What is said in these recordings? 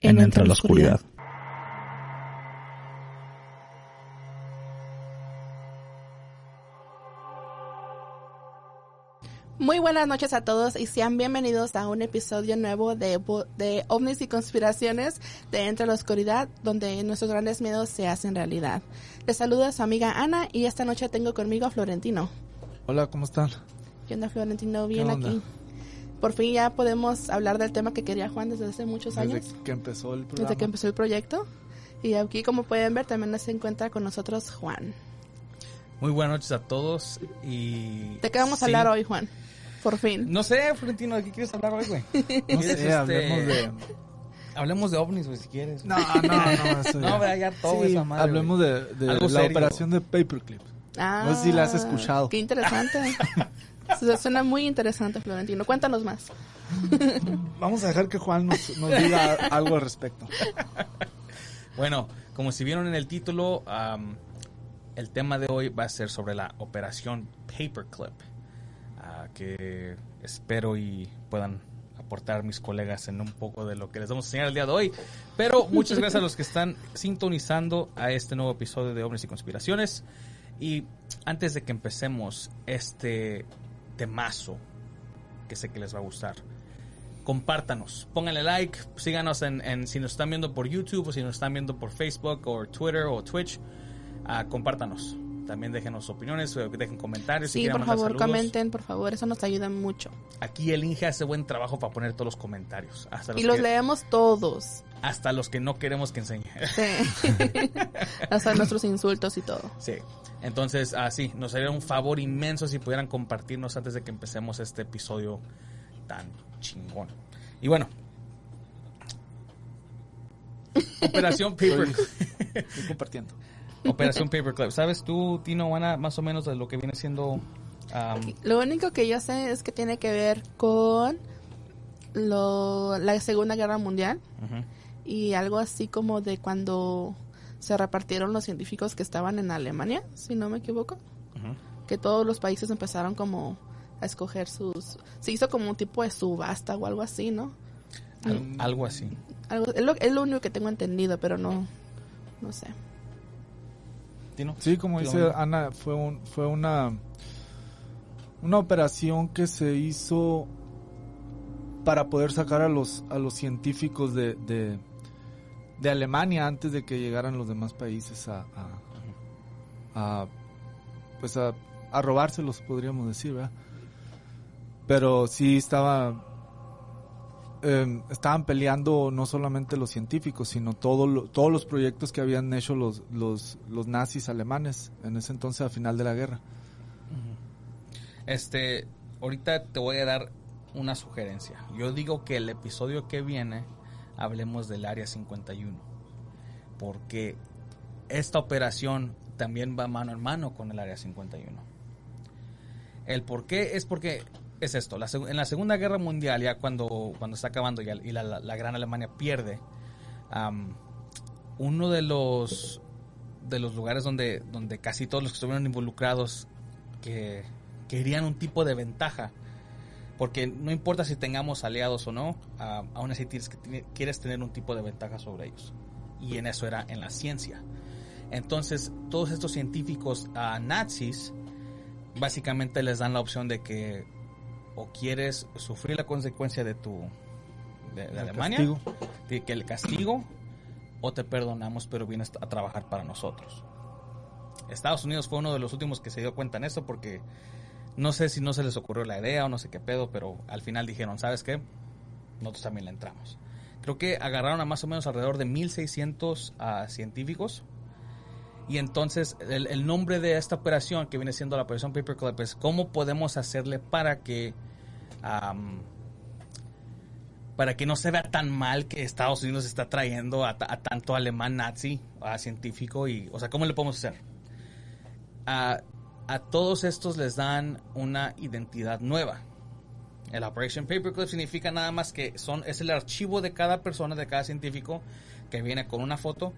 En Entre la Oscuridad. Muy buenas noches a todos y sean bienvenidos a un episodio nuevo de, Bo- de OVNIs y Conspiraciones de Entre la Oscuridad, donde nuestros grandes miedos se hacen realidad. Les saluda su amiga Ana y esta noche tengo conmigo a Florentino. Hola, ¿cómo están? ¿Qué onda, Florentino? Bien onda? aquí. Por fin ya podemos hablar del tema que quería Juan desde hace muchos Desde años. que empezó el programa. desde que empezó el proyecto. Y aquí, como pueden ver, también se encuentra con nosotros Juan. Muy buenas noches a todos y... ¿De qué vamos a Sí. hablar hoy, Juan? Por fin. No sé, Florentino, ¿de qué quieres hablar hoy, güey? No ¿Quieres, sé, este, hablemos de... Hablemos de ovnis, güey, si quieres. No, no, no. Eso No, vea, ya todo Sí, esa madre, Hablemos de, de Algo la serio. operación de Paperclip. Ah, No sé si la has escuchado. Qué interesante. Su- Suena muy interesante, Florentino. Cuéntanos más. Vamos a dejar que Juan nos, nos diga algo al respecto. Bueno, como si vieron en el título, el tema de hoy va a ser sobre la operación Paperclip, ah, que espero y puedan aportar mis colegas en un poco de lo que les vamos a enseñar el día de hoy. Pero muchas gracias a los que están sintonizando a este nuevo episodio de Hombres y Conspiraciones. Y antes de que empecemos este temazo, que sé que les va a gustar, compártanos, pónganle like, síganos en, en- si nos están viendo por YouTube o si nos están viendo por Facebook o Twitter o Twitch, ah, compártanos. También déjenos opiniones, eh, dejen comentarios. si Sí, quieren por favor, saludos. comenten, por favor. Eso nos ayuda mucho. Aquí el Inge hace buen trabajo para poner todos los comentarios. Hasta los, Y los que, leemos todos. hasta los que no queremos que enseñe. Sí. Hasta nuestros insultos y todo. Sí. Entonces, así, nos haría un favor inmenso si pudieran compartirnos antes de que empecemos este episodio tan chingón. Y bueno. Operación Paper, Estoy compartiendo. Operación Paperclip. ¿Sabes tú, Tino, Ana, más o menos de lo que viene siendo Lo único que yo sé es que tiene que ver con lo, la Segunda Guerra Mundial ujú, y algo así como de cuando se repartieron los científicos que estaban en Alemania, si no me equivoco. que todos los países empezaron como a escoger sus... Se hizo como un tipo de subasta o algo así, ¿no? Al- algo así. Algo, es, lo, es lo único que tengo entendido, pero no, no sé. Tino. Sí, como dice. Ana, fue un, fue una una operación que se hizo para poder sacar a los a los científicos de, de, de Alemania antes de que llegaran los demás países a, a, a, pues a, a robárselos podríamos decir, ¿verdad? Pero sí estaba eh, estaban peleando no solamente los científicos, sino todo todos los proyectos que habían hecho los, los, los nazis alemanes en ese entonces al final de la guerra. Este, ahorita te voy a dar una sugerencia. Yo digo que el episodio que viene hablemos del Área 51. Porque esta operación también va mano en mano con el Área 51. El por qué es porque es esto. La en la Segunda Guerra Mundial, ya cuando, cuando está acabando y la, la- la Gran Alemania pierde, am, uno de los de los lugares donde, donde casi todos los que estuvieron involucrados que querían un tipo de ventaja. Porque no importa si tengamos aliados o no, ah, aún así tienes que quieres tener un tipo de ventaja sobre ellos. Y en eso era en la ciencia. Entonces, todos estos científicos ah, nazis básicamente les dan la opción de que o quieres sufrir la consecuencia de tu de, de Alemania, castigo. de que el castigo o te perdonamos pero vienes a trabajar para nosotros. Estados Unidos fue uno de los últimos que se dio cuenta en eso porque no sé si no se les ocurrió la idea o no sé qué pedo, pero al final dijeron, ¿sabes qué? Nosotros también le entramos. Creo que agarraron a más o menos alrededor de 1600 ah, científicos y entonces el, nombre de esta operación, que viene siendo la operación Paperclip, es cómo podemos hacerle para que para que no se vea tan mal que Estados Unidos está trayendo a, ta- a tanto alemán nazi, a científico y, o sea, ¿cómo le podemos hacer? A, a todos estos les dan una identidad nueva. El Operation Paperclip significa nada más que son es el archivo de cada persona, de cada científico, que viene con una foto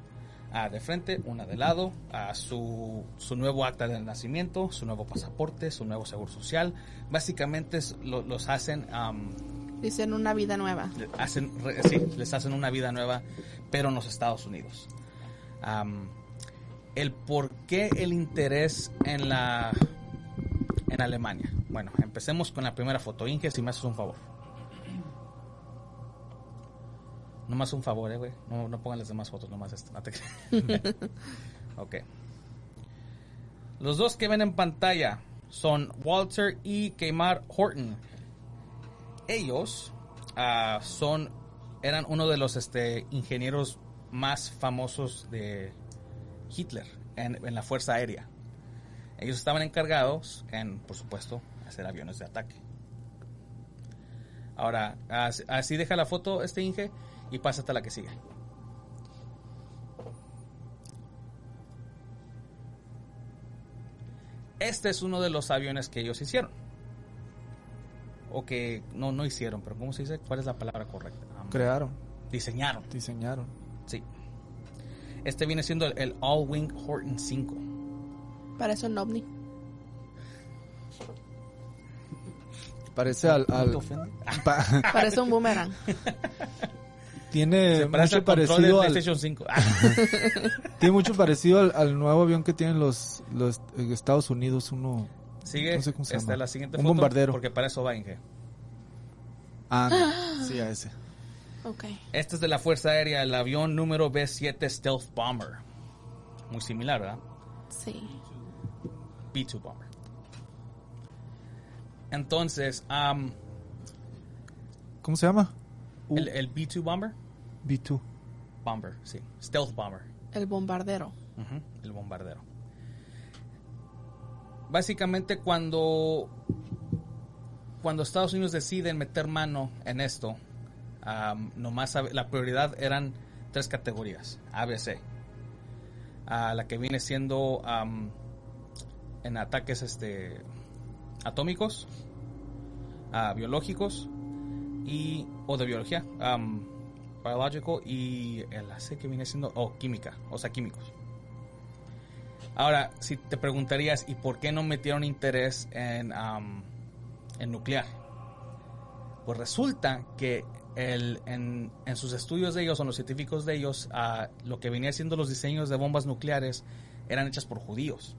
ah, de frente, una de lado, su, su nuevo acta de nacimiento, su nuevo pasaporte, su nuevo seguro social. Básicamente es- lo- los hacen, Dicen una vida nueva. hacen sí, les hacen una vida nueva, pero en los Estados Unidos. Am, el por qué el interés en la en Alemania. Bueno, empecemos con la primera foto. Inge, si me haces un favor. No más un favor, eh, güey. No, no pongan las demás fotos, nomás esta. No te ok. Los dos que ven en pantalla son Walter y Keimar Horton. Ellos ah, son eran uno de los este, ingenieros más famosos de Hitler en, en la Fuerza Aérea. Ellos estaban encargados en, por supuesto, hacer aviones de ataque. Ahora, as- así deja la foto este Inge y pásate a la que sigue. Este es uno de los aviones que ellos hicieron. O que no, no hicieron, pero ¿cómo se dice? ¿Cuál es la palabra correcta? Crearon, diseñaron. diseñaron. Sí. Este viene siendo el, el All Wing Horton 5. Parece un ovni. Parece al... ¿No al- te ofende? pa- Parece un boomerang. tiene Se mucho parecido al, PlayStation 5. tiene mucho parecido al, al nuevo avión que tienen los, los eh, Estados Unidos, uno... Sigue. No sé cómo se Esta llama. la siguiente Un foto. bombardero. Porque para eso va Inge. Ah, no, sí, a ese. Ok. Este es de la Fuerza Aérea, el avión número B-7 Stealth Bomber. Muy similar, ¿verdad? Sí. B-2 Bomber. Entonces, am, ¿Cómo se llama? El, el B-2 Bomber, B2. Bomber, sí. Stealth Bomber. El bombardero. El bombardero. Básicamente cuando cuando Estados Unidos deciden meter mano en esto, am, nomás la prioridad eran tres categorías, ABC. La que viene siendo en ataques este atómicos, ah, biológicos y o de biología, am, biological y el AC que viene siendo oh, química, o sea, químicos. Ahora, si te preguntarías, ¿y por qué no metieron interés en, en nuclear? Pues resulta que el- en, en sus estudios de ellos, en los científicos de ellos, ah, lo que venía siendo los diseños de bombas nucleares eran hechas por judíos.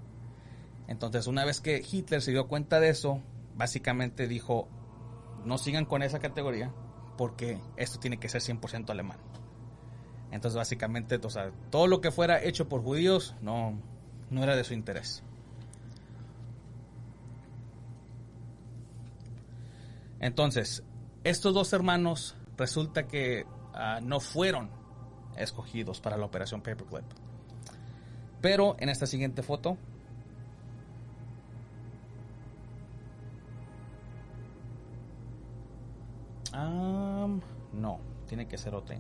Entonces, una vez que Hitler se dio cuenta de eso, básicamente dijo, no sigan con esa categoría, porque esto tiene que ser 100% alemán. Entonces, básicamente, o sea, todo lo que fuera hecho por judíos no, no era de su interés. Entonces, estos dos hermanos resulta que ah, no fueron escogidos para la operación Paperclip. Pero en esta siguiente foto, no, tiene que ser otra.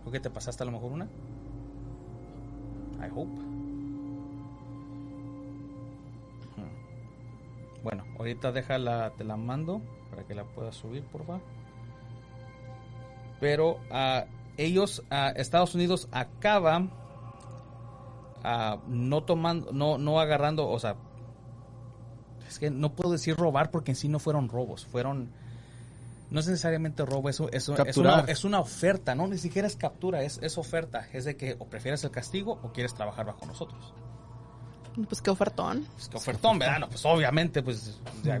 ¿Creo que te pasaste a lo mejor una? I hope. Hmm. Bueno, ahorita déjala, te la mando para que la puedas subir, por favor. Pero ah, ellos, ah, Estados Unidos acaba ah, no tomando, no, no agarrando, o sea, es que no puedo decir robar porque en sí no fueron robos, fueron no es necesariamente robo, eso, eso es, una, Capturar. es una oferta, no, ni siquiera es captura, es, es oferta, es de que o prefieres el castigo o quieres trabajar bajo nosotros. Pues qué ofertón. Pues que ofertón, ¿verdad? No, pues obviamente, pues ya,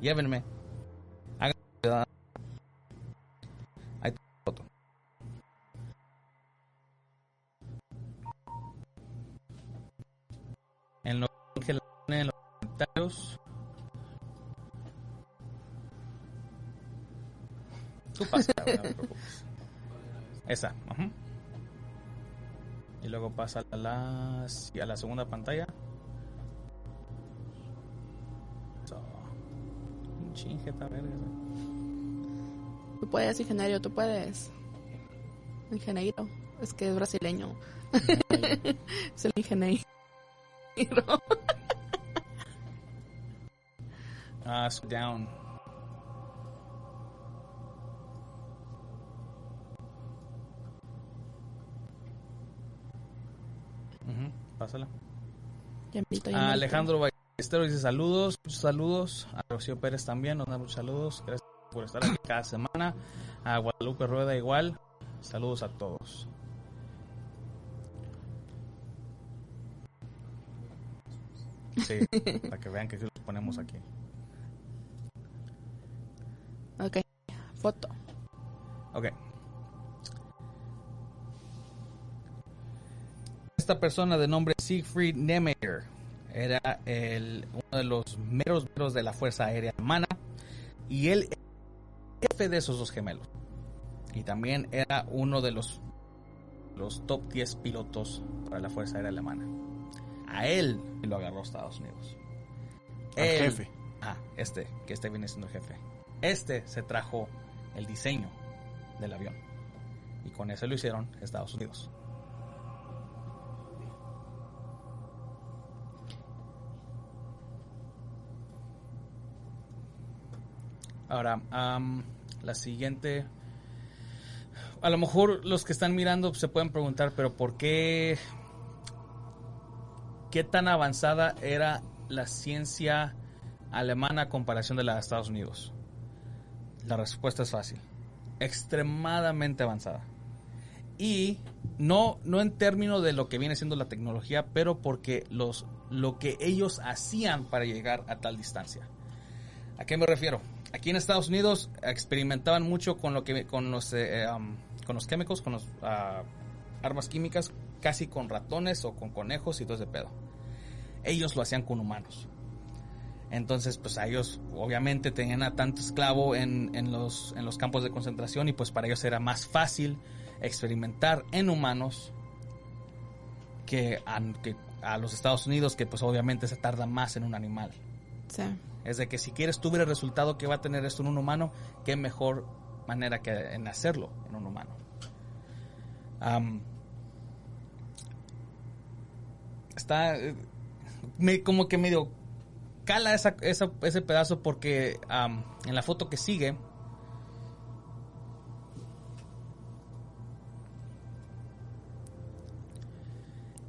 llévenme. ciudad. En los en los comentarios. Tú pasa, no. Esa. ajá. Y luego pasa a la, a la segunda pantalla. So. Chingeta verga. Tú puedes, ingeniero, tú puedes. Ingeniero. Es que es brasileño. es el ingeniero. Ah, so down. Ujú, Pásala. A. Alejandro Ballesteros dice saludos, muchos saludos. A Rocío Pérez también nos da muchos saludos. Gracias por estar aquí cada semana. A Guadalupe Rueda igual. Saludos a todos. Sí, para que vean que sí los ponemos aquí. Ok. Foto. Ok. Esta persona de nombre Siegfried Nemeyer era el, uno de los meros meros de la Fuerza Aérea Alemana y él era jefe de esos dos gemelos. Y también era uno de los, los top 10 pilotos para la Fuerza Aérea Alemana. A él lo agarró Estados Unidos. Él- jefe. Ah, este, que este viene siendo el jefe. Este se trajo el diseño del avión. Y con eso lo hicieron Estados Unidos. Ahora, la siguiente. A lo mejor los que están mirando se pueden preguntar, pero ¿por qué? ¿Qué tan avanzada era la ciencia alemana a comparación de la de Estados Unidos? La respuesta es fácil. Extremadamente avanzada. Y no, no en términos de lo que viene siendo la tecnología, pero porque los, lo que ellos hacían para llegar a tal distancia. ¿A qué me refiero? Aquí en Estados Unidos experimentaban mucho con lo que con los eh, um, con los químicos, con los ah, armas químicas, casi con ratones o con conejos y todo ese pedo. Ellos lo hacían con humanos. Entonces, pues a ellos obviamente tenían a tanto esclavo en, en los, en los campos de concentración y pues para ellos era más fácil experimentar en humanos que a, que a los Estados Unidos, que pues obviamente se tarda más en un animal. Sí. Es de que si quieres tú ver el resultado que va a tener esto en un humano, qué mejor manera que en hacerlo en un humano. Está me, como que medio cala esa, esa- ese pedazo porque en la foto que sigue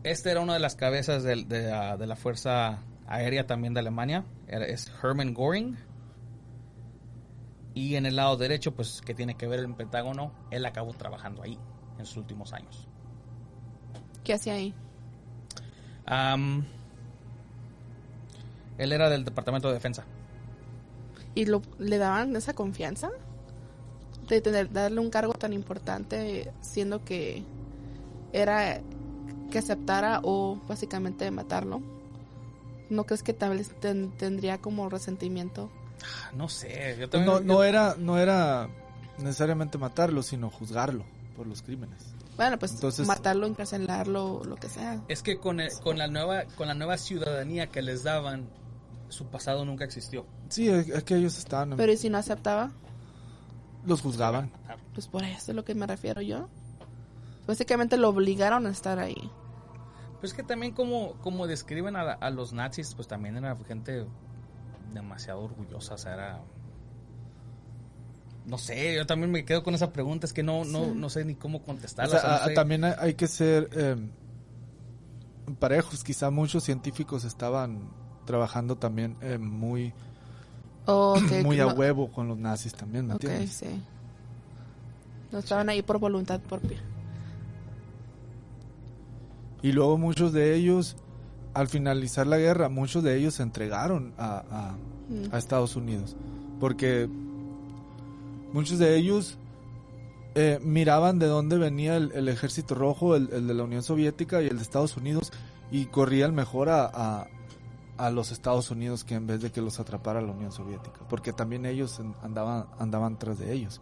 Este era una de las cabezas de, la- Fuerza Aérea también de Alemania. Es Hermann Göring. Y en el lado derecho, pues que tiene que ver el Pentágono, él acabó trabajando ahí en sus últimos años. ¿Qué hacía ahí? Am, él era del Departamento de Defensa. ¿Y lo, le daban esa confianza? De tener, darle un cargo tan importante, siendo que era que aceptara o básicamente matarlo. ¿No crees que tal vez ten- tendría como resentimiento? Ah, No sé, yo también... no, yo- no era, no era necesariamente matarlo, sino juzgarlo por los crímenes. Bueno, pues Entonces- matarlo, encarcelarlo, lo que sea. Es que con, el- con, la nueva, con la nueva ciudadanía que les daban, su pasado nunca existió. Sí, es, es que ellos estaban, Pero ¿y si no aceptaba? los juzgaban. Pues por eso es lo que me refiero yo. Básicamente lo obligaron a estar ahí. Pues que también como, como describen a, a los nazis, pues también era gente demasiado orgullosa, o sea, era... No sé, yo también me quedo con esa pregunta, es que no, no, Sí. no sé ni cómo O contestarla. sea, o sea, no a- sé. también hay, que ser eh, parejos. Quizá muchos científicos estaban trabajando también eh, muy, O que- muy a no- huevo con los nazis también, ¿me Ok, entiendes? sí. No estaban ahí por voluntad propia. Y luego muchos de ellos, al finalizar la guerra, muchos de ellos se entregaron a, a- Mm. a Estados Unidos. Porque muchos de ellos eh, miraban de dónde venía el, el ejército rojo, el, el de la Unión Soviética y el de Estados Unidos, y corrían mejor a, a, a los Estados Unidos que en vez de que los atrapara la Unión Soviética, porque también ellos andaban, andaban tras de ellos.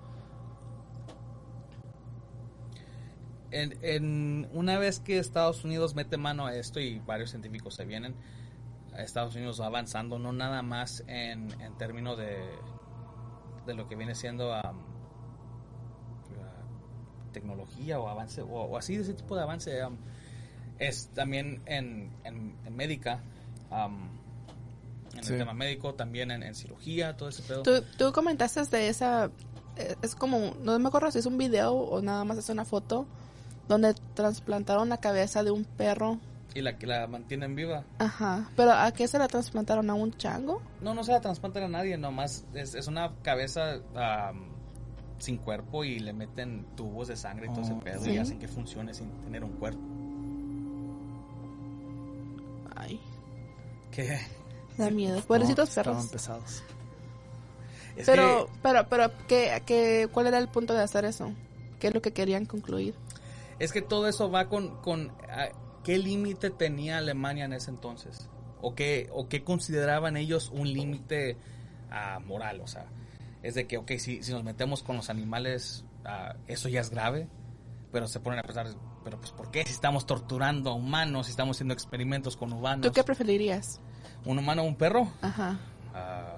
En, en- una vez que Estados Unidos mete mano a esto y varios científicos se vienen, Estados Unidos va avanzando no nada más en, en términos de, de lo que viene siendo am, la tecnología o avance o, o así de ese tipo de avance am, es también en, en, en médica am, en Sí. el tema médico también en, en cirugía todo ese pedo Tú, tú comentaste de esa, eh, es como, no me acuerdo si es un video o nada más es una foto, donde trasplantaron la cabeza de un perro. Y la que la mantienen viva Ajá, pero ¿a qué se la trasplantaron? ¿A un chango? No, no se la trasplantan a nadie, nomás es, es una cabeza sin cuerpo y le meten tubos de sangre y todo ese Oh. pedo Sí. y hacen que funcione sin tener un cuerpo. Ay, Que da miedo. Pobrecitos No, perros. Estaban pesados. es Pero, que pero, pero, ¿qué, qué, ¿cuál era el punto de hacer eso? ¿Qué es lo que querían concluir? es que todo eso va con, con ah, qué límite tenía Alemania en ese entonces o qué o qué consideraban ellos un límite ah, moral, o sea, es de que ok, si, si nos metemos con los animales ah, eso ya es grave, pero se ponen a pensar, pero pues ¿por qué si estamos torturando a humanos, si estamos haciendo experimentos con humanos? ¿Tú qué preferirías? ¿Un humano o un perro? Ajá. Ah,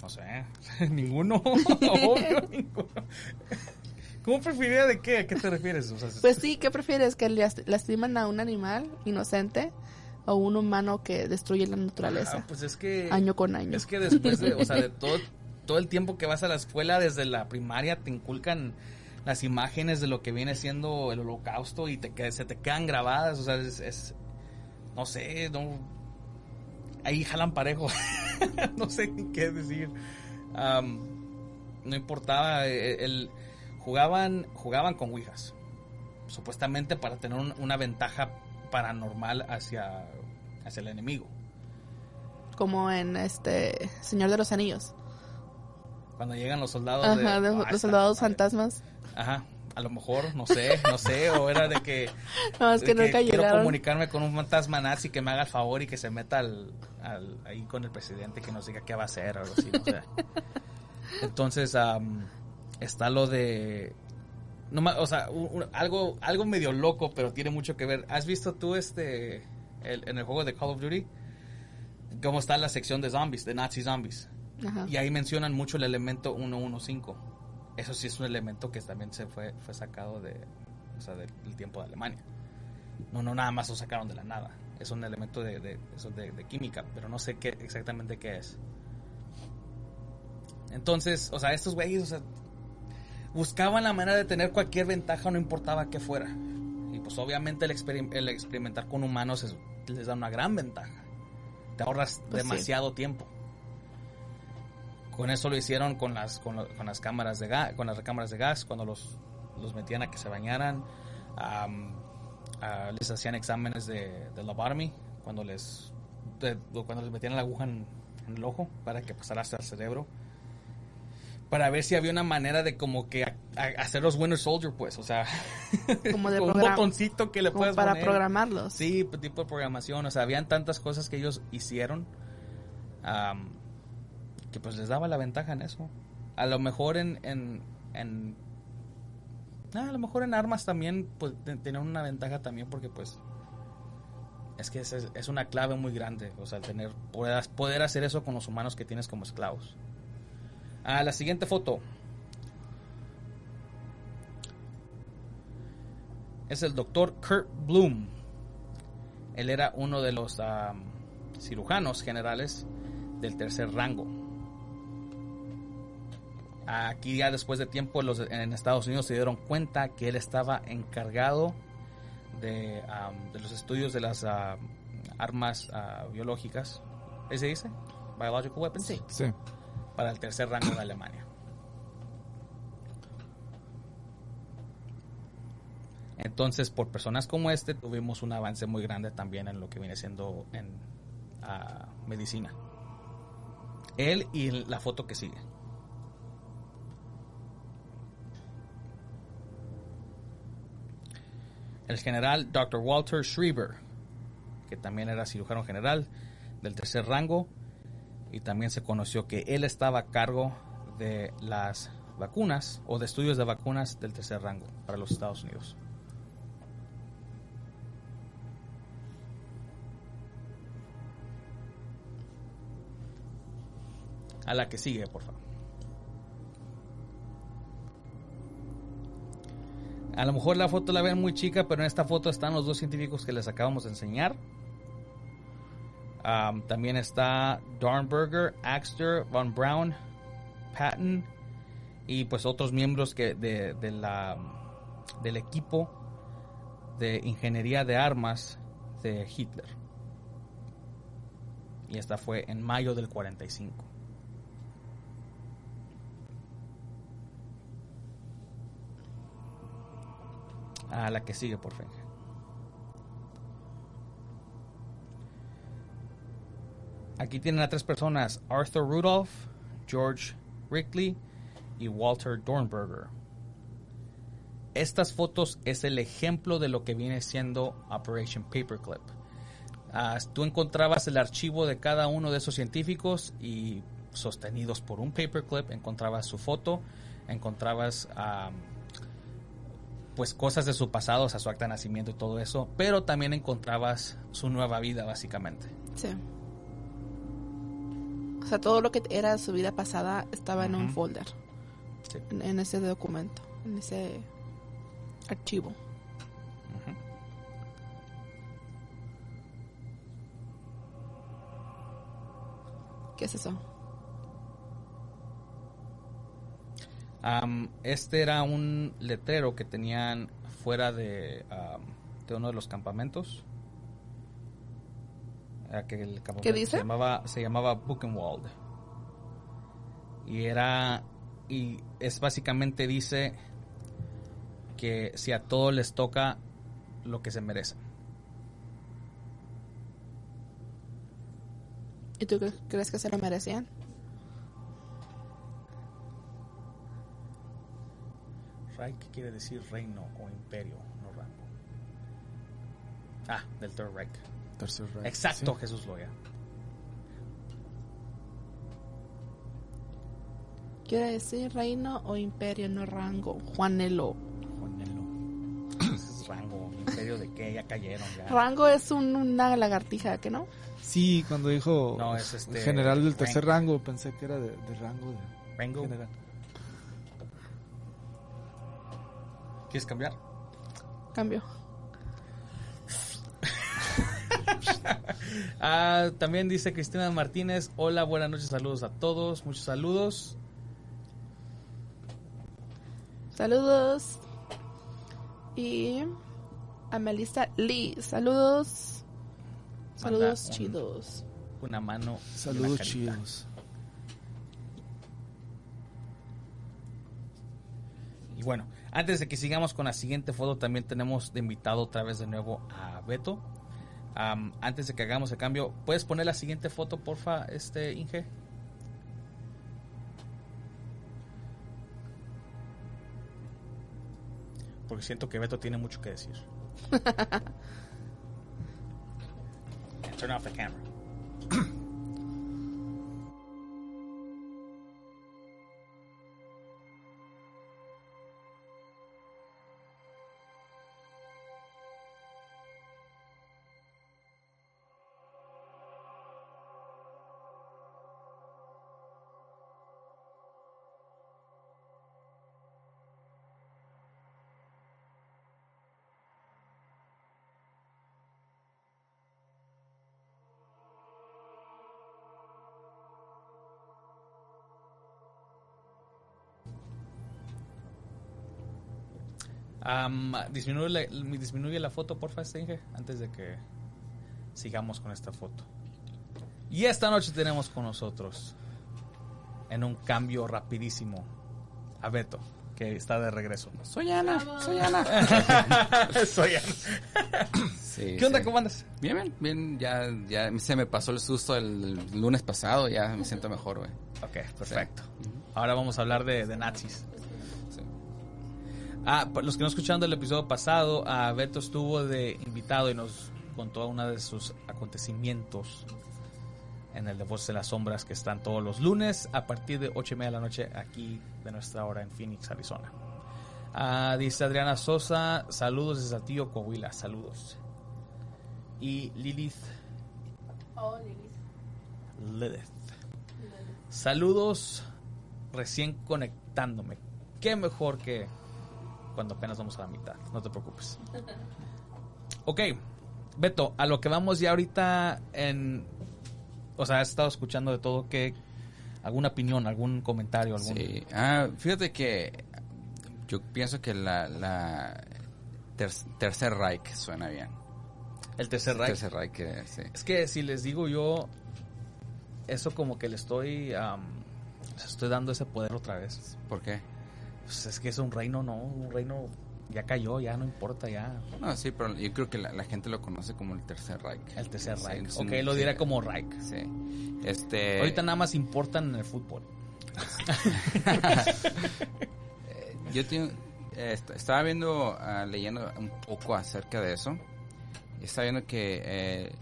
no sé, ninguno, obvio, ninguno. ¿Cómo preferiría de qué? ¿A qué te refieres? O sea, Pues sí, ¿qué prefieres? ¿Que las- lastiman a un animal inocente o un humano que destruye la naturaleza ah, pues es que año con año? es que después de, o sea, de todo todo el tiempo que vas a la escuela desde la primaria te inculcan las imágenes de lo que viene siendo el holocausto y te que- se te quedan grabadas, o sea, es, es- no sé, no ahí jalan parejo. no sé ni qué decir. No importaba eh, el, jugaban jugaban con ouijas. Supuestamente para tener un- una ventaja paranormal hacia hacia el enemigo. Como en este Señor de los Anillos. Cuando llegan los soldados Ajá, de, de- "Ah, los soldados madre". fantasmas. Ajá, a lo mejor, no sé, no sé, o era de que, No, es que nunca quiero llegaron. comunicarme con un fantasma nazi que me haga el favor y que se meta al, al- ahí con el presidente que nos diga qué va a hacer o algo así, no sé. Entonces, am, está lo de no o sea, un- un- algo algo medio loco, pero tiene mucho que ver. ¿Has visto tú este el- en el juego de Call of Duty cómo está la sección de zombies, de Nazi zombies? Ajá. Y ahí mencionan mucho el elemento 115. Eso sí es un elemento que también se fue, fue sacado de, o sea, del, del tiempo de Alemania. No, no nada más lo sacaron de la nada. Es un elemento de, de, eso de, de química, pero no sé qué exactamente qué es. Entonces, o sea, estos güeyes, o sea, buscaban la manera de tener cualquier ventaja, no importaba qué fuera. Y pues obviamente el, experim- el experimentar con humanos es- les da una gran ventaja. Te ahorras Pues sí. demasiado tiempo. Con eso lo hicieron con las, con, lo- con las cámaras de gas, con las recámaras de gas, cuando los, los metían a que se bañaran. Am, ah, les hacían exámenes de, de lobotomy, cuando les, de- cuando les metían la aguja en, en el ojo para que pasara hasta el cerebro. Para ver si había una manera de como que a- a- hacerlos Winter Soldier, pues, o sea, Como de con un botoncito que le Como puedes para poner. programarlos. Sí, pues, tipo de programación. O sea, habían tantas cosas que ellos hicieron am, que pues les daba la ventaja en eso. A lo mejor en... en, en- ah, a lo mejor en armas también pues te- tenían una ventaja también porque pues es que es, es- es una clave muy grande. O sea, tener poder, poder hacer eso con los humanos que tienes como esclavos. A la siguiente foto. Es el doctor Kurt Bloom. Él era uno de los am, cirujanos generales del tercer rango. Aquí ya después de tiempo los en Estados Unidos se dieron cuenta que él estaba encargado de, de los estudios de las am, armas ah, biológicas. ¿Ese dice? Biological weapons. Sí. Sí para el tercer rango de Alemania. Entonces, por personas como este, tuvimos un avance muy grande también en lo que viene siendo en medicina. Él y la foto que sigue. El general Dr. Walter Schrieber, que también era cirujano general del tercer rango, y también se conoció que él estaba a cargo de las vacunas o de estudios de vacunas del tercer rango para los Estados Unidos. A la que sigue, por favor. A lo mejor la foto la ven muy chica, pero en esta foto están los dos científicos que les acabamos de enseñar. Um, también está Dornberger, Axter, Von Braun, Patton y pues otros miembros que de, del equipo de ingeniería de armas de Hitler. Y esta fue en mayo del 45. A la que sigue, por favor. Aquí tienen a tres personas: Arthur Rudolph, George Rickley y Walter Dornberger. Estas fotos es el ejemplo de lo que viene siendo Operation Paperclip. Ah, tú encontrabas el archivo de cada uno de esos científicos y sostenidos por un paperclip encontrabas su foto, encontrabas ah, pues cosas de su pasado, o sea, su acta de nacimiento y todo eso, pero también encontrabas su nueva vida básicamente. Sí. O sea, todo lo que era su vida pasada estaba en un folder, Sí. en, en ese documento, en ese archivo. ¿Qué es eso? Am, este era un letrero que tenían fuera de, de uno de los campamentos. Era que el campamento dice? Se llamaba, se llamaba Buchenwald. Y era. Y es básicamente dice que si a todos les toca lo que se merecen. ¿Y tú cre- crees que se lo merecían? Reich quiere decir reino o imperio, no rango. Ah, del Third Reich. Tercer Reich, Exacto, sí. Jesús Loya. Quiere decir reino o imperio, no rango. Juanelo. Juanelo. Es rango, imperio de qué, ya cayeron ya. Rango es un- una lagartija, ¿que no? Sí, cuando dijo No, es este, general del tercer rango, pensé que era de, de rango de Rango. general. ¿Quieres cambiar? Cambio. Ah, también dice Cristina Martínez, hola, buenas noches, saludos a todos, muchos saludos. Saludos. Y a Melissa Lee. Saludos. Saludos Manda un- chidos. Una mano. Saludos chidos. Y bueno, antes de que sigamos con la siguiente foto, también tenemos de invitado otra vez de nuevo a Beto. Antes de que hagamos el cambio, ¿puedes poner la siguiente foto, porfa, este Inge? Porque siento que Beto tiene mucho que decir. Turn off the camera. Am, disminuye, la, disminuye la foto, porfa, este Inge, antes de que sigamos con esta foto. Y esta noche tenemos con nosotros, en un cambio rapidísimo, a Beto, que está de regreso. Soy Ana, soy Ana. Soy Ana. Sí, ¿Qué onda? sí. ¿Cómo andas? Bien, bien, bien. Ya, ya se me pasó el susto el lunes pasado. Ya me siento mejor, güey. Ok, perfecto. Sí. Ahora vamos a hablar de, de nazis. Ah, para los que no escucharon del episodio pasado, a Beto estuvo de invitado y nos contó una de sus acontecimientos en el de Voces de las Sombras que están todos los lunes a partir de 8 y media de la noche aquí de nuestra hora en Phoenix, Arizona. Ah, dice Adriana Sosa, saludos desde Saltillo, Coahuila, saludos. Y Lilith Oh, Lilith. Lilith. Saludos recién conectándome. Qué mejor que cuando apenas vamos a la mitad. No te preocupes. Ok, Beto, a lo que vamos ya ahorita en... O sea, has estado escuchando de todo. ¿qué, ¿Alguna opinión, algún comentario? Algún... Sí. Ah, fíjate que yo pienso que la, la ter- Tercer Reich suena bien. El tercer Reich. Tercer Reich, que- sí. Es que si les digo yo, eso como que le estoy... les estoy dando ese poder otra vez. ¿Por qué? Pues es que es un reino, ¿no? Un reino ya cayó, ya no importa, ya. No, sí, pero yo creo que la, la gente lo conoce como el Tercer Reich. El tercer Reich. sí, ok, lo sí. diré como Reich. Sí. Este... Ahorita nada más importan en el fútbol. Yo tengo- eh, est- estaba viendo, ah, leyendo un poco acerca de eso. Estaba viendo que eh,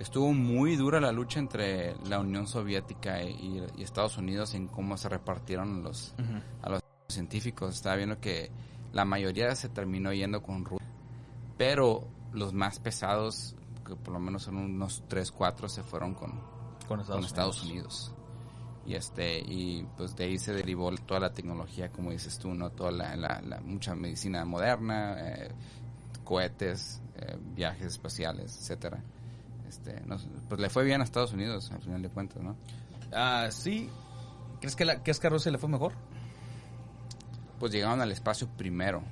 estuvo muy dura la lucha entre la Unión Soviética y, y Estados Unidos en cómo se repartieron los, a los científicos. Estaba viendo que la mayoría se terminó yendo con Rusia, pero los más pesados, que por lo menos son unos 3, 4, se fueron con, Con con Estados Unidos. Y este y pues de ahí se derivó toda la tecnología, como dices tú, no toda la, la- la- mucha medicina moderna, eh, cohetes, eh, viajes espaciales, etcétera. Este, no pues le fue bien a Estados Unidos al final de cuentas, ¿no? Ah, sí. ¿Crees que, la, ¿Crees que a Rusia le fue mejor? Pues llegaron al espacio primero,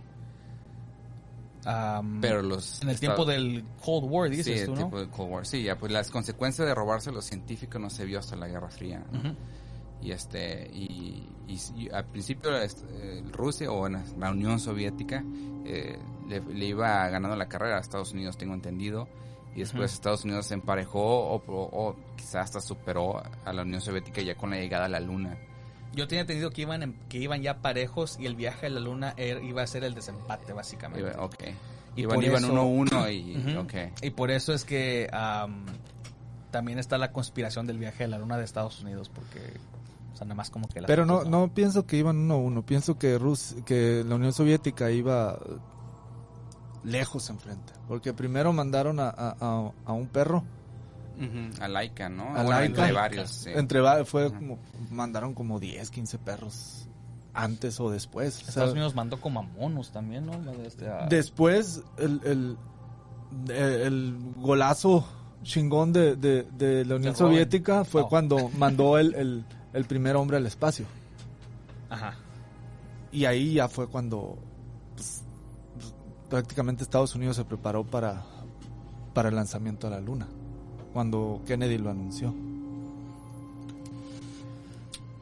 Am, pero los en el Estados- tiempo del Cold War, dices sí, el tú, ¿no? tiempo del Cold War. Sí, ya pues las consecuencias de robarse a los científicos no se vio hasta la Guerra Fría. y este y, y- y al principio este, Rusia o la Unión Soviética eh, le, le iba ganando la carrera a Estados Unidos tengo entendido y después. Estados Unidos se emparejó o, o- o quizás hasta superó a la Unión Soviética ya con la llegada a la Luna Yo tenía entendido que iban, en- que iban ya parejos y el viaje a la luna era- iba a ser el desempate, básicamente. Iba- ok Y iban por iban eso- uno uno y Ujú. ok Y por eso es que am, también está la conspiración del viaje a la luna de Estados Unidos, porque, o sea, nada más como que... las Pero no, no pienso que iban uno a uno. Pienso que Rus que la Unión Soviética iba lejos enfrente. Porque primero mandaron a, a- a- a un perro. Ujú, a Laika no A Bueno, Laika. entre varios sí. Entre va- fue como mandaron como 10, 15 perros antes o después. O sea, Estados Unidos mandó como a monos también, ¿no? Este, a- Después el, el, el golazo chingón de, de- de la Unión De. Soviética fue Oh. cuando mandó el, el, el primer hombre al espacio. Ajá. Y ahí ya fue cuando pues, prácticamente Estados Unidos se preparó para, para el lanzamiento a la Luna, cuando Kennedy lo anunció.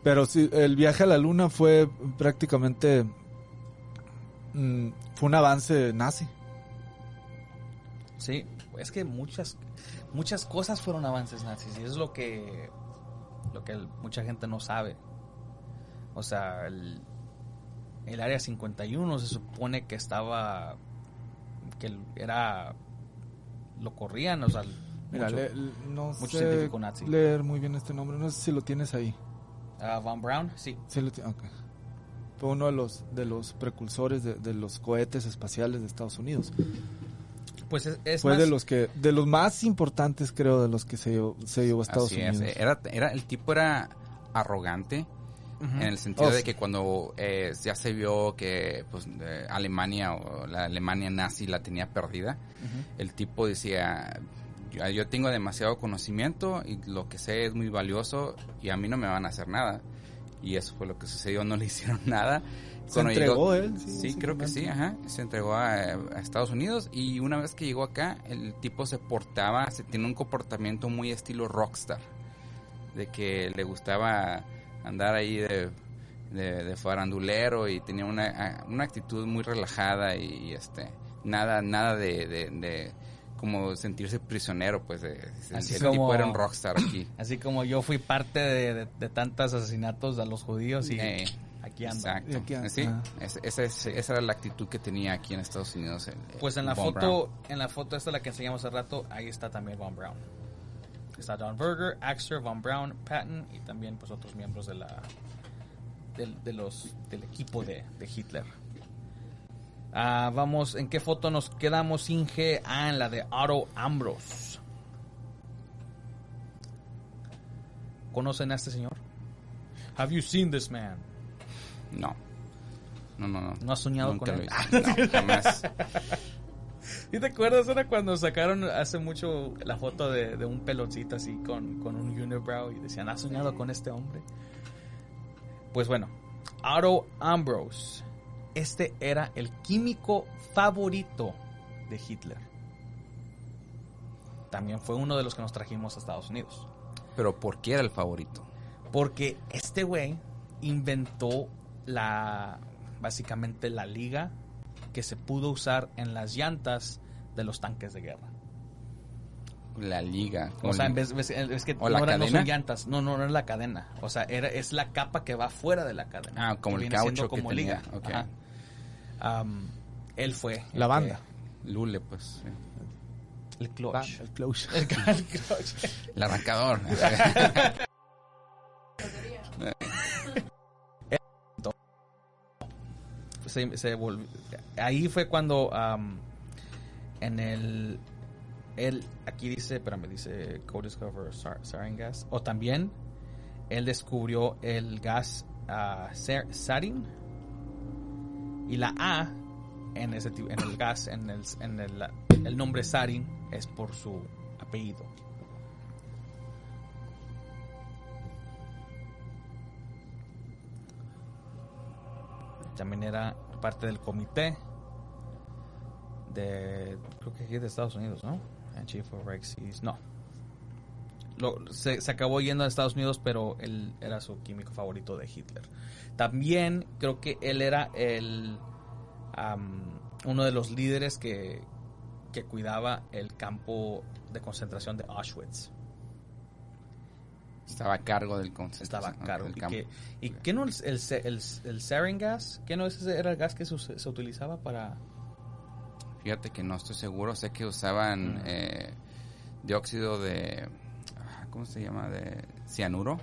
Pero sí, el viaje a la Luna fue prácticamente... mm, fue un avance nazi. Sí, es que muchas muchas cosas fueron avances nazis y es lo que lo que mucha gente no sabe. O sea, el, el área 51 se supone que estaba que era lo corrían, o sea, Mira, mucho- le- no mucho sé científico nazi. leer muy bien este nombre. No sé si lo tienes ahí. Ah, Von Braun, sí. Sí lo ti- ok. Fue uno de los, de los precursores de, de los cohetes espaciales de Estados Unidos. Pues es, es Fue más- de los que de los más importantes, creo, de los que se llevó, se llevó a Estados Así Unidos. es, era, era el tipo era arrogante en el sentido Oh, de que cuando eh, ya se vio que pues eh, Alemania o la Alemania nazi la tenía perdida, el tipo decía yo, yo tengo demasiado conocimiento y lo que sé es muy valioso y a mí no me van a hacer nada. Y eso fue lo que sucedió, no le hicieron nada. Se Cuando entregó llegó- él, sí, Sí, creo que sí, ajá. Se entregó a, a Estados Unidos y una vez que llegó acá, el tipo se portaba, se tiene un comportamiento muy estilo rockstar. De que le gustaba andar ahí de, de, de farandulero y tenía una, una actitud muy relajada y, y, este nada nada de, de, de como sentirse prisionero, pues de, Así el como- tipo era un rockstar aquí. Así como yo fui parte de, de, de tantos asesinatos a los judíos y Eh, aquí ando. Exacto. aquí- sí, ah. ese- ese es- esa era la actitud que tenía aquí en Estados Unidos. el- Pues en la Von foto, en la foto esta la que enseñamos hace rato, ahí está también Von Braun. Está Don Berger, Axter, Von Braun, Patton y también pues otros miembros de la del, de los del equipo de, de Hitler. Ah, vamos, ¿en qué foto nos quedamos, Inge? Ah, en la de Otto Ambros. ¿Conocen a este señor? Have you seen this man? No. No, no, no. ¿No has soñado Nunca con lo él? No, jamás. ¿Y te acuerdas? Era cuando sacaron hace mucho la foto de, de un peloncito así con, con un unibrow y decían, ¿has soñado con este hombre? Pues bueno, Otto Ambrose. Este era el químico favorito de Hitler. También fue uno de los que nos trajimos a Estados Unidos. Pero ¿por qué era el favorito? Porque este güey inventó la básicamente la liga que se pudo usar en las llantas de los tanques de guerra. La liga. O sea, en vez, ves- es que ¿O no, la era- no cadena? son llantas, no, no, no es la cadena. O sea, era, es la capa que va fuera de la cadena. Ah, como el caucho que como tenía. Él fue. La banda. Lule, pues. sí. el clutch. El close. El, el clutch. El arrancador. se, se volvió- ahí fue cuando en el él aquí dice espérame dice co-discover sar- sarin gas o también él descubrió el gas ah, sar- sarin y la A en ese en el gas en el, en el, el nombre sarin es por su apellido también era parte del comité de creo que aquí de Estados Unidos, ¿no? Chief of Rexis, no. Lo- se, se acabó yendo a Estados Unidos, pero él era su químico favorito de Hitler. También creo que él era el uno de los líderes que, que cuidaba el campo de concentración de Auschwitz. Estaba a cargo del. Estaba a cargo. del ¿Y, campo. que, ¿Y qué no el, el, el, el sarin gas? ¿Qué no ese era el gas que se utilizaba para Fíjate que no estoy seguro. Sé que usaban Mm. eh, dióxido de. ah, ¿Cómo se llama? De cianuro.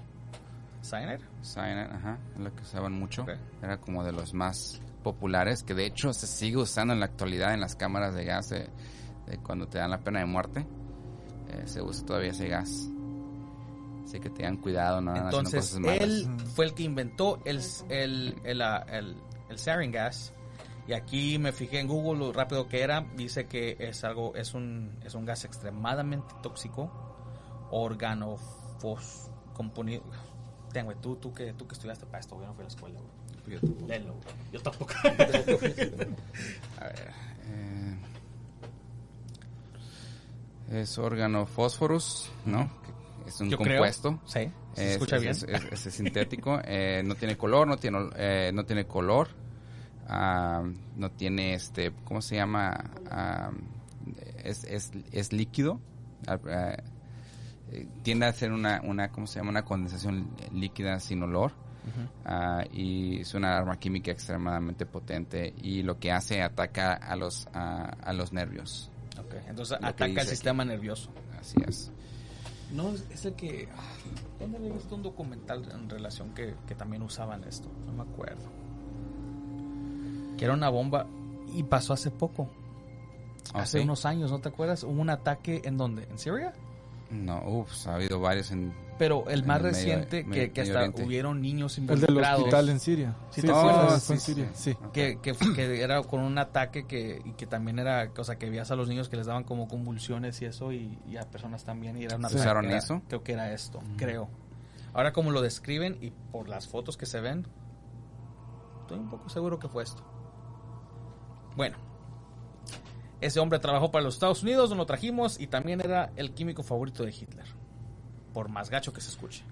Cyanide? Cyanide, ajá. Es lo que usaban mucho. Ok. Era como de los más populares. Que de hecho se sigue usando en la actualidad en las cámaras de gas de, de cuando te dan la pena de muerte. Eh, se usa todavía ese gas. Así que tengan cuidado, no Entonces, cosas malas. él fue el que inventó el, el, el, ah, el, el sarin gas. Y aquí me fijé en Google lo rápido que era. Dice que es algo, es un, es un gas extremadamente tóxico. Organofos componido. Ten, güey, tú, tú, que, tú que estudiaste para esto, güey, no fui a la escuela, güey. Léelo, güey. Yo tampoco. A ver. eh, es órgano fósforos, ¿no? Es un Yo creo. compuesto. Sí, se Es, escucha es- bien. Es, sintético. eh, no tiene color, no tiene, eh, no tiene color. ah, no tiene este, ¿cómo se llama? Ah, es, es, es líquido. ah, ah, eh, tiende a ser una, una, ¿cómo se llama? Una condensación líquida sin olor. Ah, y es una arma química extremadamente potente y lo que hace ataca a los a, a los nervios Ok, Entonces Lo ataca el aquí. sistema nervioso. así es No, es, el que... ¿Dónde había visto un documental en relación que, que también usaban esto? No me acuerdo. Que era una bomba y pasó hace poco. ¿Ah, hace sí? unos años, ¿no te acuerdas? Hubo un ataque en donde? ¿En Siria? No uff ha habido varios en Pero el más el Medio- reciente Medio- que, que Medio hasta Oriente. hubieron niños El del involucrados. hospital en Siria. Sí, Sí, te sí, en sí, Siria. sí. Sí. que, que, que era con un ataque que, y que también era, o sea, que veías a los niños que les daban como convulsiones y eso, y, y a personas también, y era una ¿Usaron era- eso? Creo que era esto, creo. Ahora como lo describen y por las fotos que se ven, estoy un poco seguro que fue esto. Bueno, ese hombre trabajó para los Estados Unidos, nos lo trajimos, y también era el químico favorito de Hitler, por más gacho que se escuche.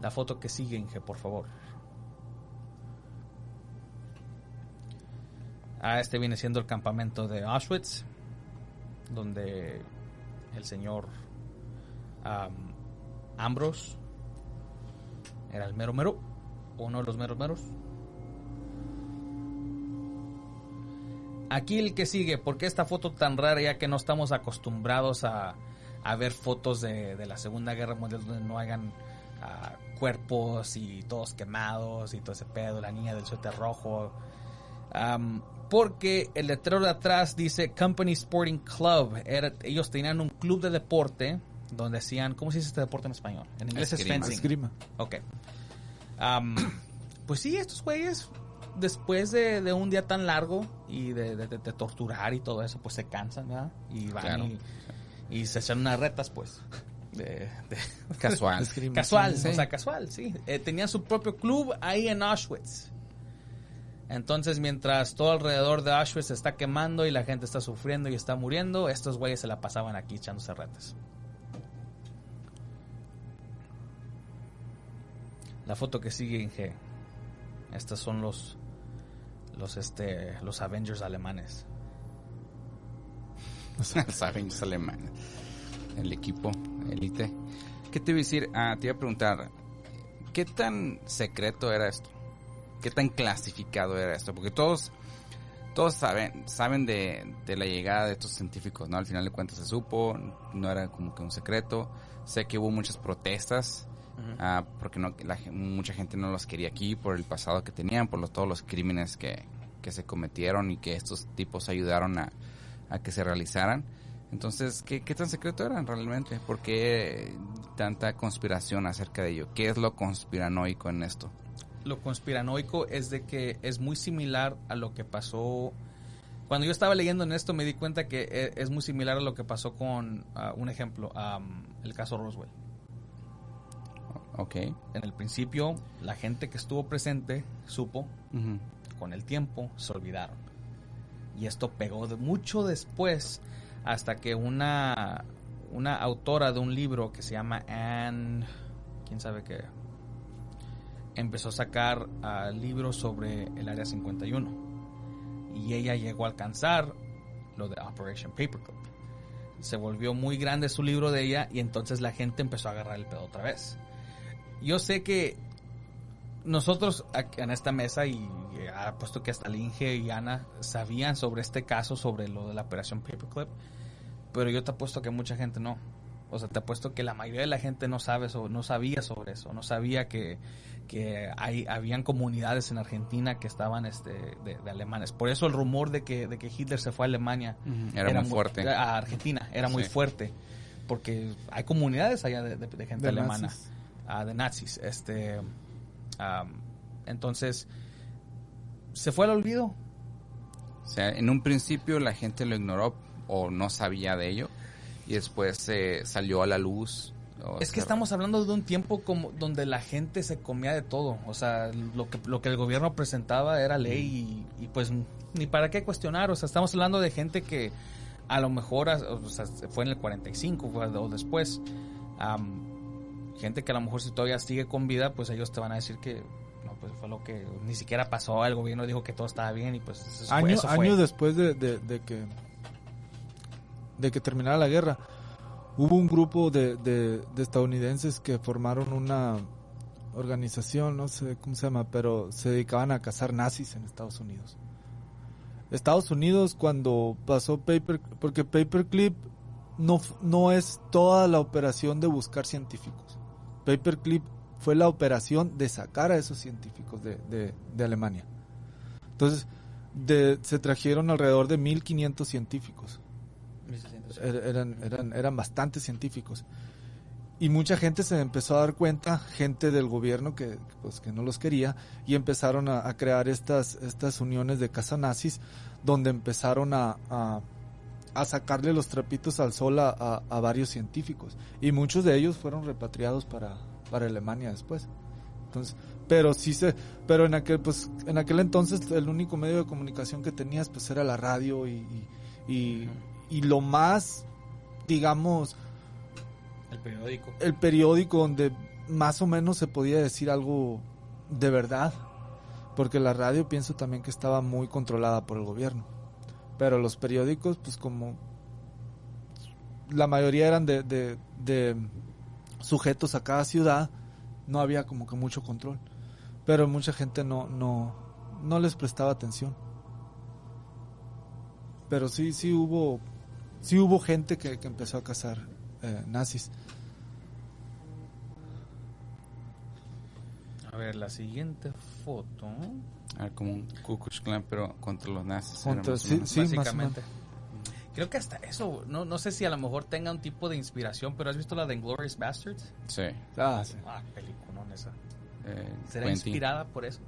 La foto que sigue, Inge, por favor. Ah, este viene siendo el campamento de Auschwitz, donde el señor am, Ambrose era el mero mero, uno de los meros meros. Aquí el que sigue, ¿por qué esta foto tan rara ya que no estamos acostumbrados a, ver fotos de, la Segunda Guerra Mundial donde no hagan ah, cuerpos y todos quemados y todo ese pedo, la niña del suéter rojo? Porque el letrero de atrás dice Company Sporting Club. Ellos tenían un club de deporte donde hacían, ¿cómo se dice este deporte en español? En inglés Esgrima. es fencing. Esgrima. Ok. Pues sí, estos güeyes, después de, de un día tan largo y de, de- de- de torturar y todo eso, pues se cansan, ¿verdad? Y van Claro. y, y se echan unas retas, pues. De, de- Casual. Casual, Sí. o sea, casual, sí. Eh, tenían su propio club ahí en Auschwitz. Entonces, mientras todo alrededor de Auschwitz se está quemando y la gente está sufriendo y está muriendo, estos güeyes se la pasaban aquí echándose retas. La foto que sigue en G. Estos son los los este los Avengers alemanes. Saben, es alemán. El equipo, elite. ¿Qué te iba a decir? Ah, te iba a preguntar, ¿qué tan secreto era esto? ¿Qué tan clasificado era esto? Porque todos, todos saben, saben de, de la llegada de estos científicos, ¿no? Al final de cuentas se supo, no era como que un secreto. Sé que hubo muchas protestas, ah, porque no, la mucha gente no los quería aquí por el pasado que tenían, por los, todos los crímenes que, que se cometieron y que estos tipos ayudaron a, a que se realizaran. Entonces, ¿qué, ¿qué tan secreto eran realmente? ¿Por qué tanta conspiración acerca de ello? ¿Qué es lo conspiranoico en esto? lo conspiranoico es de que es muy similar a lo que pasó. Cuando yo estaba leyendo en esto me di cuenta que e- es muy similar a lo que pasó con ah, un ejemplo, el caso Roswell. Ok. En el principio, la gente que estuvo presente supo, con el tiempo se olvidaron. Y esto pegó de mucho después, hasta que una, una autora de un libro que se llama Anne, quién sabe qué, empezó a sacar ah, libros sobre el Área 51. Y ella llegó a alcanzar lo de Operation Paperclip. Se volvió muy grande su libro de ella y entonces la gente empezó a agarrar el pedo otra vez. Yo sé que nosotros en esta mesa y eh, ha puesto que hasta Linge y Ana sabían sobre este caso, sobre lo de la operación Paperclip, pero yo te apuesto que mucha gente no. O sea, te apuesto que la mayoría de la gente no sabe sobre, no sabía sobre eso, no sabía que, que hay, habían comunidades en Argentina que estaban este, de, de alemanes. Por eso el rumor de que, de que Hitler se fue a Alemania Era, muy fuerte. a Argentina era muy Sí. fuerte porque hay comunidades allá de, de- de gente De alemana nazis. Ah, de nazis este am, entonces se fue al olvido O sea, en un principio la gente lo ignoró o no sabía de ello y después eh, salió a la luz. o es que estamos hablando de un tiempo como donde la gente se comía de todo o sea lo que lo que el gobierno presentaba era ley y, y, pues ni para qué cuestionar o sea estamos hablando de gente que a lo mejor o sea, fue en el 45 fue- o después am, gente que a lo mejor si todavía sigue con vida pues ellos te van a decir que no pues fue lo que ni siquiera pasó el gobierno dijo que todo estaba bien y pues eso fue- Año- eso fue. años después de, de- de que de que terminara la guerra hubo un grupo de, de- de estadounidenses que formaron una organización no sé cómo se llama pero se dedicaban a cazar nazis en Estados Unidos Estados Unidos cuando pasó paper porque paperclip no no es toda la operación de buscar científicos paperclip fue la operación de sacar a esos científicos de, de- de Alemania entonces de- se trajeron alrededor de 1500 científicos. Er- Eran, eran, eran bastantes científicos. Y mucha gente se empezó a dar cuenta, gente del gobierno que, pues, que no los quería, y empezaron a, a crear estas, estas uniones de casa nazis, donde empezaron a, a, a sacarle los trapitos al sol a, a- a varios científicos. Y muchos de ellos fueron repatriados para, para Alemania después. Entonces, pero sí se, pero en aquel, pues, en aquel entonces el único medio de comunicación que tenías pues era la radio y, y, y- y lo más, digamos, el periódico el periódico donde más o menos se podía decir algo de verdad. Porque la radio pienso también que estaba muy controlada por el gobierno. Pero los periódicos, pues como la mayoría eran de, de, sujetos a cada ciudad, no había como que mucho control. Pero mucha gente no, no, no les prestaba atención. Pero sí, sí hubo, sí hubo gente que, que empezó a cazar eh, nazis. A ver, la siguiente foto. Ah, como un Ku Klux Klan, pero contra los nazis. Contra- más sí, menos. sí. más básicamente. Creo que hasta eso, no, no sé si a lo mejor tenga un tipo de inspiración, pero ¿has visto la de Inglourious Bastards? Sí. Ah, sí. Ah, peliculón esa. Eh, ¿Será Quentin. inspirada por eso?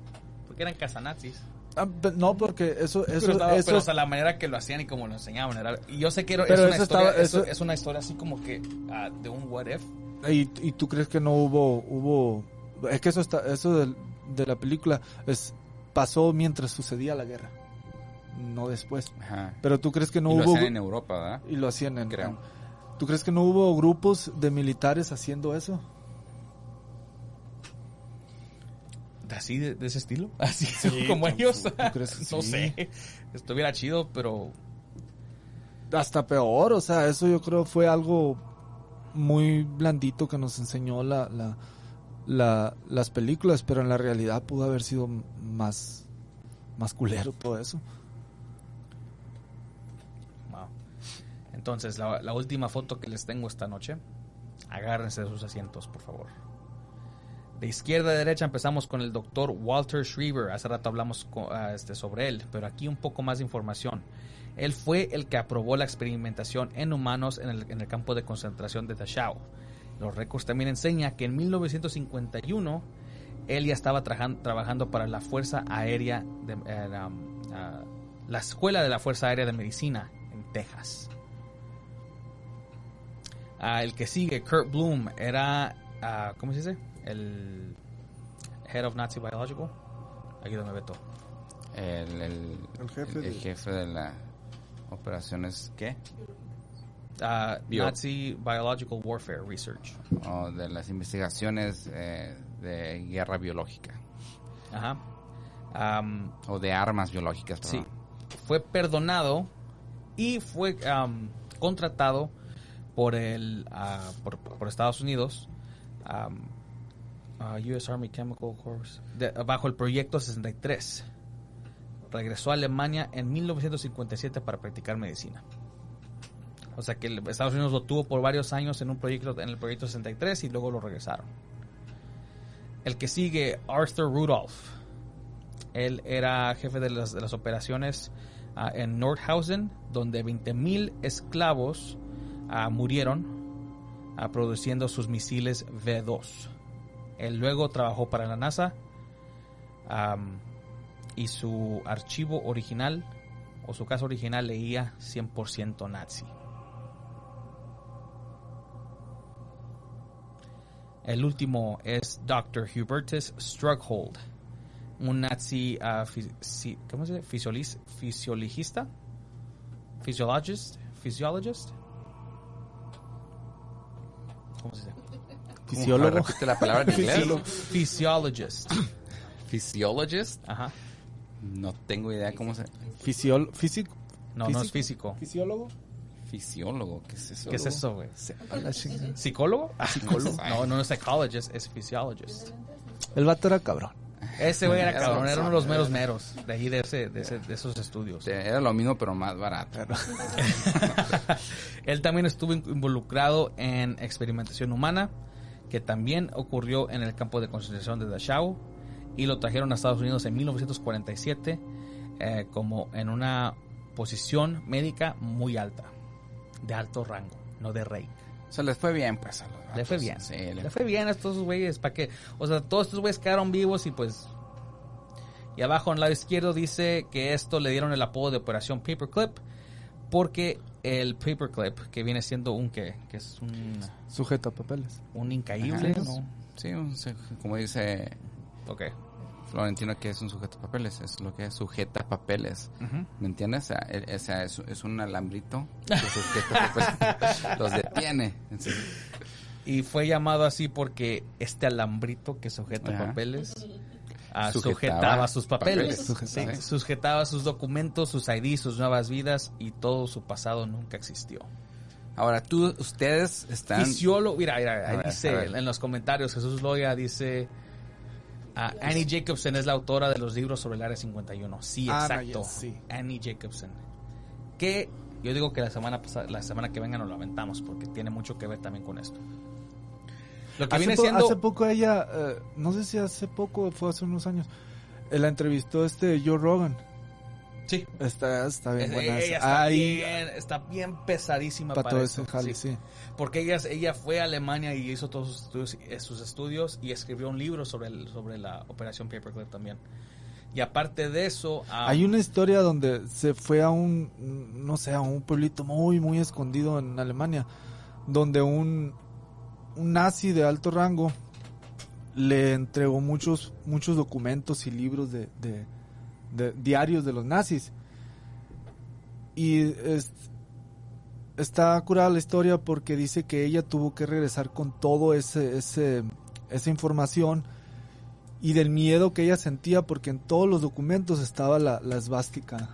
Porque eran casanazis. Ah, no, porque eso, eso, pero, estaba- eso pero, o sea, la manera que lo hacían y cómo lo enseñaban era... Y yo sé que era- Pero es, una eso historia, estaba- eso- es una historia así como que ah, de un what if. ¿Y, y tú crees que no hubo, hubo, es que eso está, eso del- de, la película es pasó mientras sucedía la guerra, no después. Ajá. Pero tú crees que no y lo hubo hacían en Europa, ¿verdad? y lo hacían en, Creo. ¿Tú crees que no hubo grupos de militares haciendo eso? ¿Así, de, de ese estilo? Así como ellos. ¿tú crees? no Sí. sé. Estuviera chido, pero... Hasta peor, o sea, eso yo creo fue algo muy blandito que nos enseñó la, la, la- las películas, pero en la realidad pudo haber sido más, más culero todo eso. Entonces, la, la última foto que les tengo esta noche. Agárrense de sus asientos, por favor. De izquierda a derecha empezamos con el doctor Walter Schriever. Hace rato hablamos ah, este, sobre él, pero aquí un poco más de información. Él fue el que aprobó la experimentación en humanos en el, en el campo de concentración de Dachau. Los récords también enseñan que en 1951 él ya estaba trajan- trabajando para la Fuerza Aérea, de, eh, la, ah, la Escuela de la Fuerza Aérea de Medicina en Texas. Ah, el que sigue, Kurt Bloom, era, ah, ¿cómo se dice? El Head of Nazi Biological. Ayúdame, Beto. El, el, El jefe el- el de- jefe de la operaciones, ¿qué? Ah. Nazi Biological Warfare Research. De las investigaciones eh, de guerra biológica. Ajá. O de armas biológicas, Sí. perdón. Fue perdonado y fue contratado por el ah, por, por Estados Unidos ah, US Army Chemical Corps de- bajo el proyecto 63. Regresó a Alemania en 1957 para practicar medicina. O sea que Estados Unidos lo tuvo por varios años en un proyecto en el proyecto 63 y luego lo regresaron. El que sigue Arthur Rudolph. Él era jefe de las, operaciones ah, en Nordhausen, donde 20.000 esclavos ah, murieron ah, produciendo sus misiles V2. Él luego trabajó para la NASA y su archivo original o su caso original leía 100% nazi. El último es Dr. Hubertus Strughold, un nazi si- ¿cómo se dice? Fisiolis- fisiologista, physiologist, physiologist. ¿Cómo se dice? Fisiólogo. Repite la palabra en inglés. Physiologist. Physiologist. Ajá. No tengo idea cómo se... Fisiol, físico. No, no es físico. Fisiólogo. Fisiólogo, ¿qué es eso? ¿Qué es eso, güey? ¿Psicólogo? Psicólogo. No, no es psychologist, es physiologist. El vato era cabrón. Ese güey era cabrón, era uno de los meros meros de ahí de, ese, de, ese- de esos estudios. Era lo mismo, pero más barato. Él también estuvo in- involucrado en experimentación humana, que también ocurrió en el campo de concentración de Dachau, y lo trajeron a Estados Unidos en 1947 eh, como en una posición médica muy alta, de alto rango, no de rey. O sea, les fue bien, pues. A los Le fue bien. Sí, le- Le fue bien a estos güeyes, para que, o sea, todos estos güeyes quedaron vivos y pues... Y abajo en el lado izquierdo dice que esto le dieron el apodo de Operación Paperclip, porque el Paperclip, que viene siendo un que, que es un, Sujeta papeles. un incaíble, Ajá. ¿no? Sí, un como dice Ok. Florentino, que es un sujeto papeles. Es lo que es sujeta papeles. Ujú. ¿Me entiendes? O sea, el- o sea, es, es un alambrito que sujeta papeles. Los detiene. Sí. Y fue llamado así porque este alambrito que sujeta Ajá. papeles ah, Sujetaba sujetaba sus papeles. papeles. Sí, Sujetaba. sujetaba sus documentos, sus ID, sus nuevas vidas y todo su pasado nunca existió. Ahora, tú, ustedes están... Fisiólogo, mira, mira, ahí ver, dice en los comentarios, Jesús Loya dice, ah, Annie Jacobson es la autora de los libros sobre el Área 51. Sí, Ah, no, exacto. yes, sí. Annie Jacobson. Que yo digo que la semana pasada, la semana que venga nos lo aventamos porque tiene mucho que ver también con esto. Lo que Hace, viene siendo... hace poco ella, eh, no sé si hace poco fue hace unos años, eh, la entrevistó este Joe Rogan. Sí. Está, está bien Es- buena. ella está, bien, está bien pesadísima para para, todo eso, ese jale, sí. sí. Porque ella, ella fue a Alemania y hizo todos sus estudios, eh, sus estudios y escribió un libro sobre, el, sobre la operación Paperclip también. Y aparte de eso... Hay una historia donde se fue a un, no sé, a un pueblito muy, muy escondido en Alemania, donde un, un nazi de alto rango le entregó muchos, muchos documentos y libros de, de- de diarios de los nazis. Y es- está curada la historia porque dice que ella tuvo que regresar con todo ese, ese, esa información y del miedo que ella sentía porque en todos los documentos estaba la, la esvástica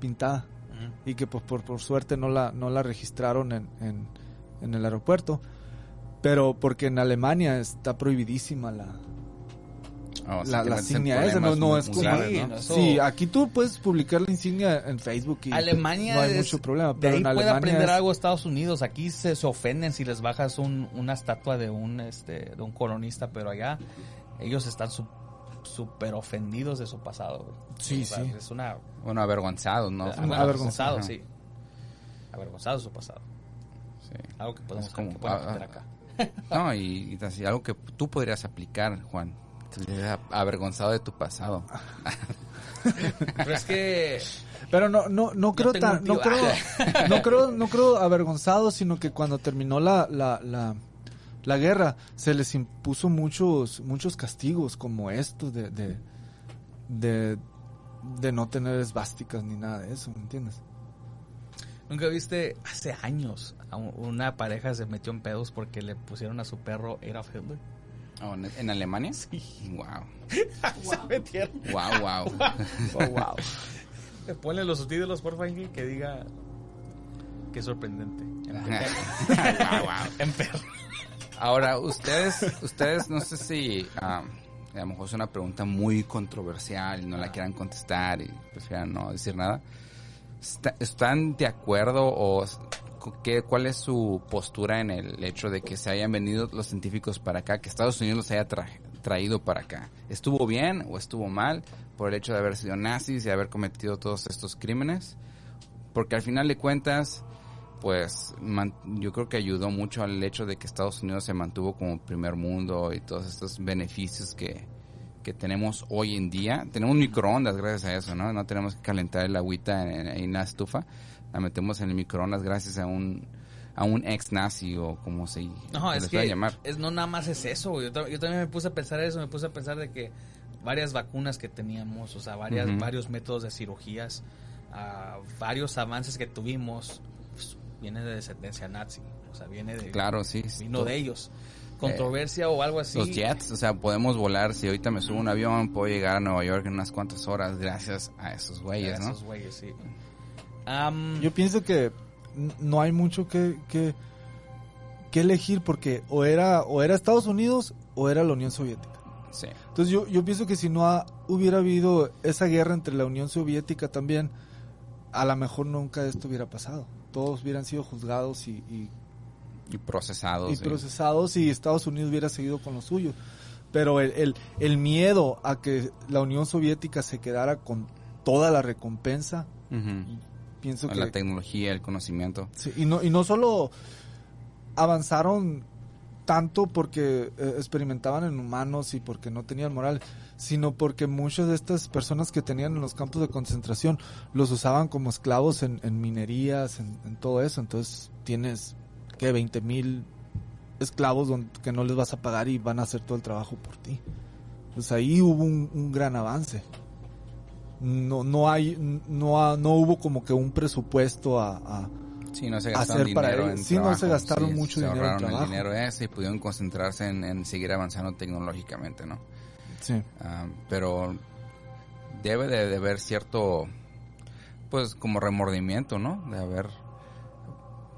pintada y que pues, por, por suerte no la, no la registraron en, en, en el aeropuerto. Pero porque en Alemania está prohibidísima la, Oh, sí, la, insignia esa. No, es muy como... Sí, aquí tú puedes publicar la insignia en Facebook y Alemania no hay es- mucho problema. de Pero ahí en puede aprender es- algo Estados Unidos. Aquí se, se ofenden si les bajas un, una estatua de un este de un colonista, pero allá ellos están su- súper ofendidos de su pasado. güey. Sí, O sea, sí. Es una Bueno, avergonzados, ¿no? avergonzado, avergonzado. sí. Avergonzado de su pasado. Sí. Algo que podemos como- que ah, aprender ah, acá. No, y, y así, algo que tú podrías aplicar, Juan. Hubieras avergonzado de tu pasado. Pero es que Pero no, no, no creo tan, no creo, no creo, no creo avergonzado, sino que cuando terminó la, la, la, la guerra, se les impuso muchos, muchos castigos como estos de, de, de, de no tener esvásticas ni nada de eso, ¿me entiendes? nunca viste hace años una pareja se metió en pedos porque le pusieron a su perro Adolf Hitler. Oh, ¿En, en Alemania? Sí. Wow. Se metieron. Wow, wow. Oh, wow. Ponle los subtítulos, porfa, Ingrid, que diga. Qué sorprendente. Wow, wow. En perro. Ahora, ustedes, ustedes, no sé si a lo mejor es una pregunta muy controversial y no la quieran contestar y prefieran no decir nada. Está- ¿Están de acuerdo o qué, cuál es su postura en el hecho de que se hayan venido los científicos para acá, que Estados Unidos los haya tra- traído para acá? ¿Estuvo bien o estuvo mal por el hecho de haber sido nazis y haber cometido todos estos crímenes? Porque al final de cuentas, pues yo creo que ayudó mucho al hecho de que Estados Unidos se mantuvo como primer mundo y todos estos beneficios que, que tenemos hoy en día. Tenemos microondas gracias a eso, ¿no? No tenemos que calentar el agüita en, en la estufa. La metemos en el microondas gracias a un a un ex nazi o como se, No, se es les que llamar. es, no nada más es eso. Yo, ta- yo también me puse a pensar eso. Me puse a pensar de que varias vacunas que teníamos, o sea, varias, varios métodos de cirugías, ah, varios avances que tuvimos, pues, viene de descendencia nazi. O sea, viene de. Claro, sí. Vino de ellos. Controversia o algo así. Los jets, o sea, podemos volar. Si ahorita me subo a un avión, puedo llegar a Nueva York en unas cuantas horas gracias a esos güeyes, ¿no? Esos güeyes, sí. Am, Yo pienso que no hay mucho que, que, que elegir porque o era, o era Estados Unidos o era la Unión Soviética. Sí. Entonces yo, yo pienso que si no ha- hubiera habido esa guerra entre la Unión Soviética también, a lo mejor nunca esto hubiera pasado. Todos hubieran sido juzgados y, y, Y procesados. y sí. procesados y Estados Unidos hubiera seguido con lo suyo. Pero el, el, el miedo a que la Unión Soviética se quedara con toda la recompensa. Pienso que... La tecnología, el conocimiento. Sí, y no, y no solo avanzaron tanto porque eh, experimentaban en humanos y porque no tenían moral, sino porque muchas de estas personas que tenían en los campos de concentración los usaban como esclavos en, en minerías, en, en todo eso. Entonces tienes que 20 mil esclavos don- que no les vas a pagar y van a hacer todo el trabajo por ti. Pues ahí hubo un, un gran avance. No, no hay, no, ha- no hubo como que un presupuesto a- a, Sí, no se gastaron hacer para dinero ellos. en Sí, no trabajo. se gastaron Sí, mucho se dinero en ahorraron trabajo. el dinero ese y pudieron concentrarse en, en seguir avanzando tecnológicamente, ¿no? Sí. Ah, pero debe de, de haber cierto, pues como remordimiento, ¿no? De haber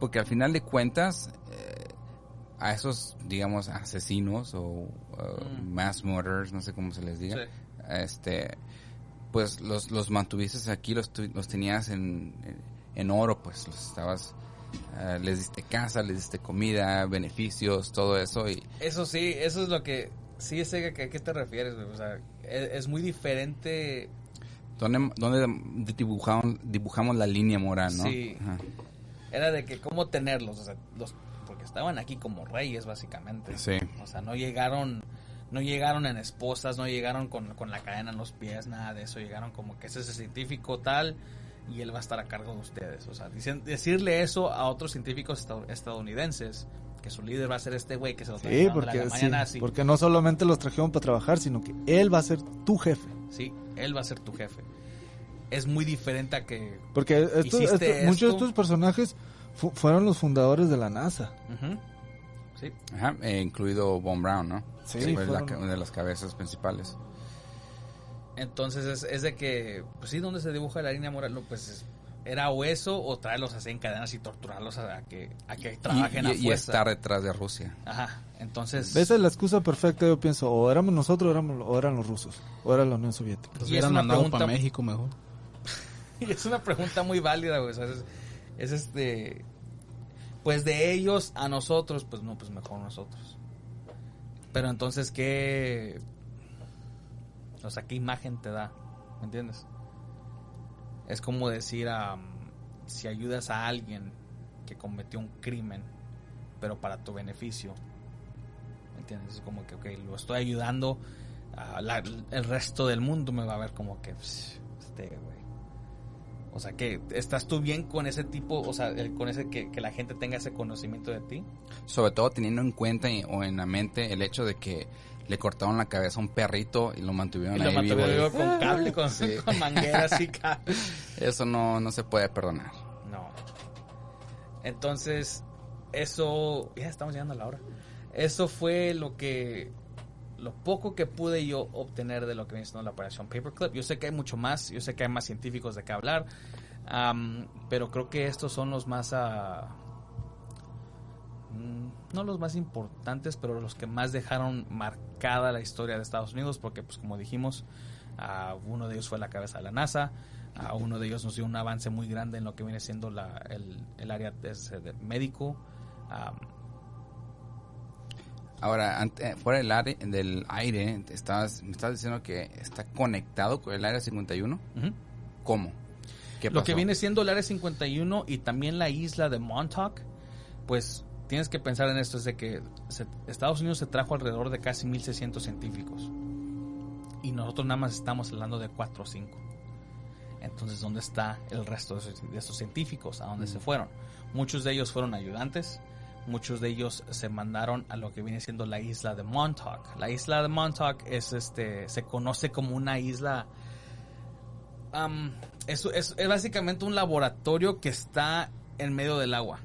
Porque al final de cuentas, eh, a esos, digamos, asesinos o uh, Mm. mass murderers, no sé cómo se les diga, Sí. este, pues los, los mantuviste aquí, los, los tenías en, en oro, pues los estabas, eh, les diste casa, les diste comida, beneficios, todo eso y Eso sí, eso es lo que... Sí, sé que, a qué te refieres, güey. O sea, es, es muy diferente ¿Dónde, dónde dibujamos, dibujamos la línea moral, no? Sí. Ajá. era de que cómo tenerlos, o sea, los, porque estaban aquí como reyes básicamente. Sí. O sea, no llegaron, no llegaron en esposas, no llegaron con, con la cadena en los pies, nada de eso, llegaron como que ese es el científico tal y él va a estar a cargo de ustedes. O sea, dicen- decirle eso a otros científicos estad- estadounidenses, que su líder va a ser este güey que se lo Sí, trajeron de la porque, Alemania sí, nazi. porque no solamente los trajeron para trabajar, sino que él va a ser tu jefe. Sí, él va a ser tu jefe. Es muy diferente a que... Porque esto- Hiciste esto- muchos de esto. estos personajes fu- fueron los fundadores de la NASA. Sí. Ajá, eh, incluido Von Braun, ¿no? Sí, fue fueron- una de las cabezas principales. Entonces es, es de que, pues sí, donde se dibuja la línea moral, No, pues es- era o eso o traerlos así en cadenas y torturarlos a, a que, a que trabajen y, a y- estar detrás de Rusia. Ajá, entonces... Esa es la excusa perfecta, yo pienso, o éramos nosotros o, éramos, o eran los rusos, o era la Unión Soviética. Los Y es hubieran una mandado pregunta- para México mejor. Y es una pregunta muy válida, güey. o sea, es, es este. Pues de ellos a nosotros, pues no, pues mejor nosotros. Pero entonces, ¿qué. O sea, ¿qué imagen te da? ¿Me entiendes? Es como decir, am, si ayudas a alguien que cometió un crimen, pero para tu beneficio. ¿Me entiendes? Es como que, ok, lo estoy ayudando. a la- el resto del mundo me va a ver como que, "Pss, este, güey. O sea, que estás tú bien con ese tipo, o sea, el- con ese que, que la gente tenga ese conocimiento de ti. Sobre todo teniendo en cuenta y- o en la mente el hecho de que le cortaron la cabeza a un perrito y lo mantuvieron Y lo ahí vivo. mantuvieron con cable, con, Sí. con mangueras y cable. Eso no, no se puede perdonar. No. Entonces, eso. Ya estamos llegando a la hora. Eso fue lo que. Lo poco que pude yo obtener de lo que viene siendo la operación Paperclip. Yo sé que hay mucho más. Yo sé que hay más científicos de qué hablar. pero creo que estos son los más. mm, no los más importantes, pero los que más dejaron marcada la historia de Estados Unidos. Porque, pues, como dijimos, ah, uno de ellos fue la cabeza de la NASA. A uno de ellos nos dio un avance muy grande en lo que viene siendo la, el, el área de, médico. Am, Ahora, ante- eh, fuera del aire, del aire te estabas, me estabas diciendo que está conectado con el área 51. ujú. ¿Cómo? ¿Qué Lo que pasó? viene siendo el área 51 y también la isla de Montauk, pues tienes que pensar en esto, es de que se- Estados Unidos se trajo alrededor de casi 1.600 científicos y nosotros nada más estamos hablando de 4 o 5. Entonces, ¿dónde está el resto de esos, de esos científicos? ¿A dónde se fueron? Muchos de ellos fueron ayudantes, muchos de ellos se mandaron a lo que viene siendo la isla de Montauk. La isla de Montauk es este, se conoce como una isla es, es- es básicamente un laboratorio que está en medio del agua,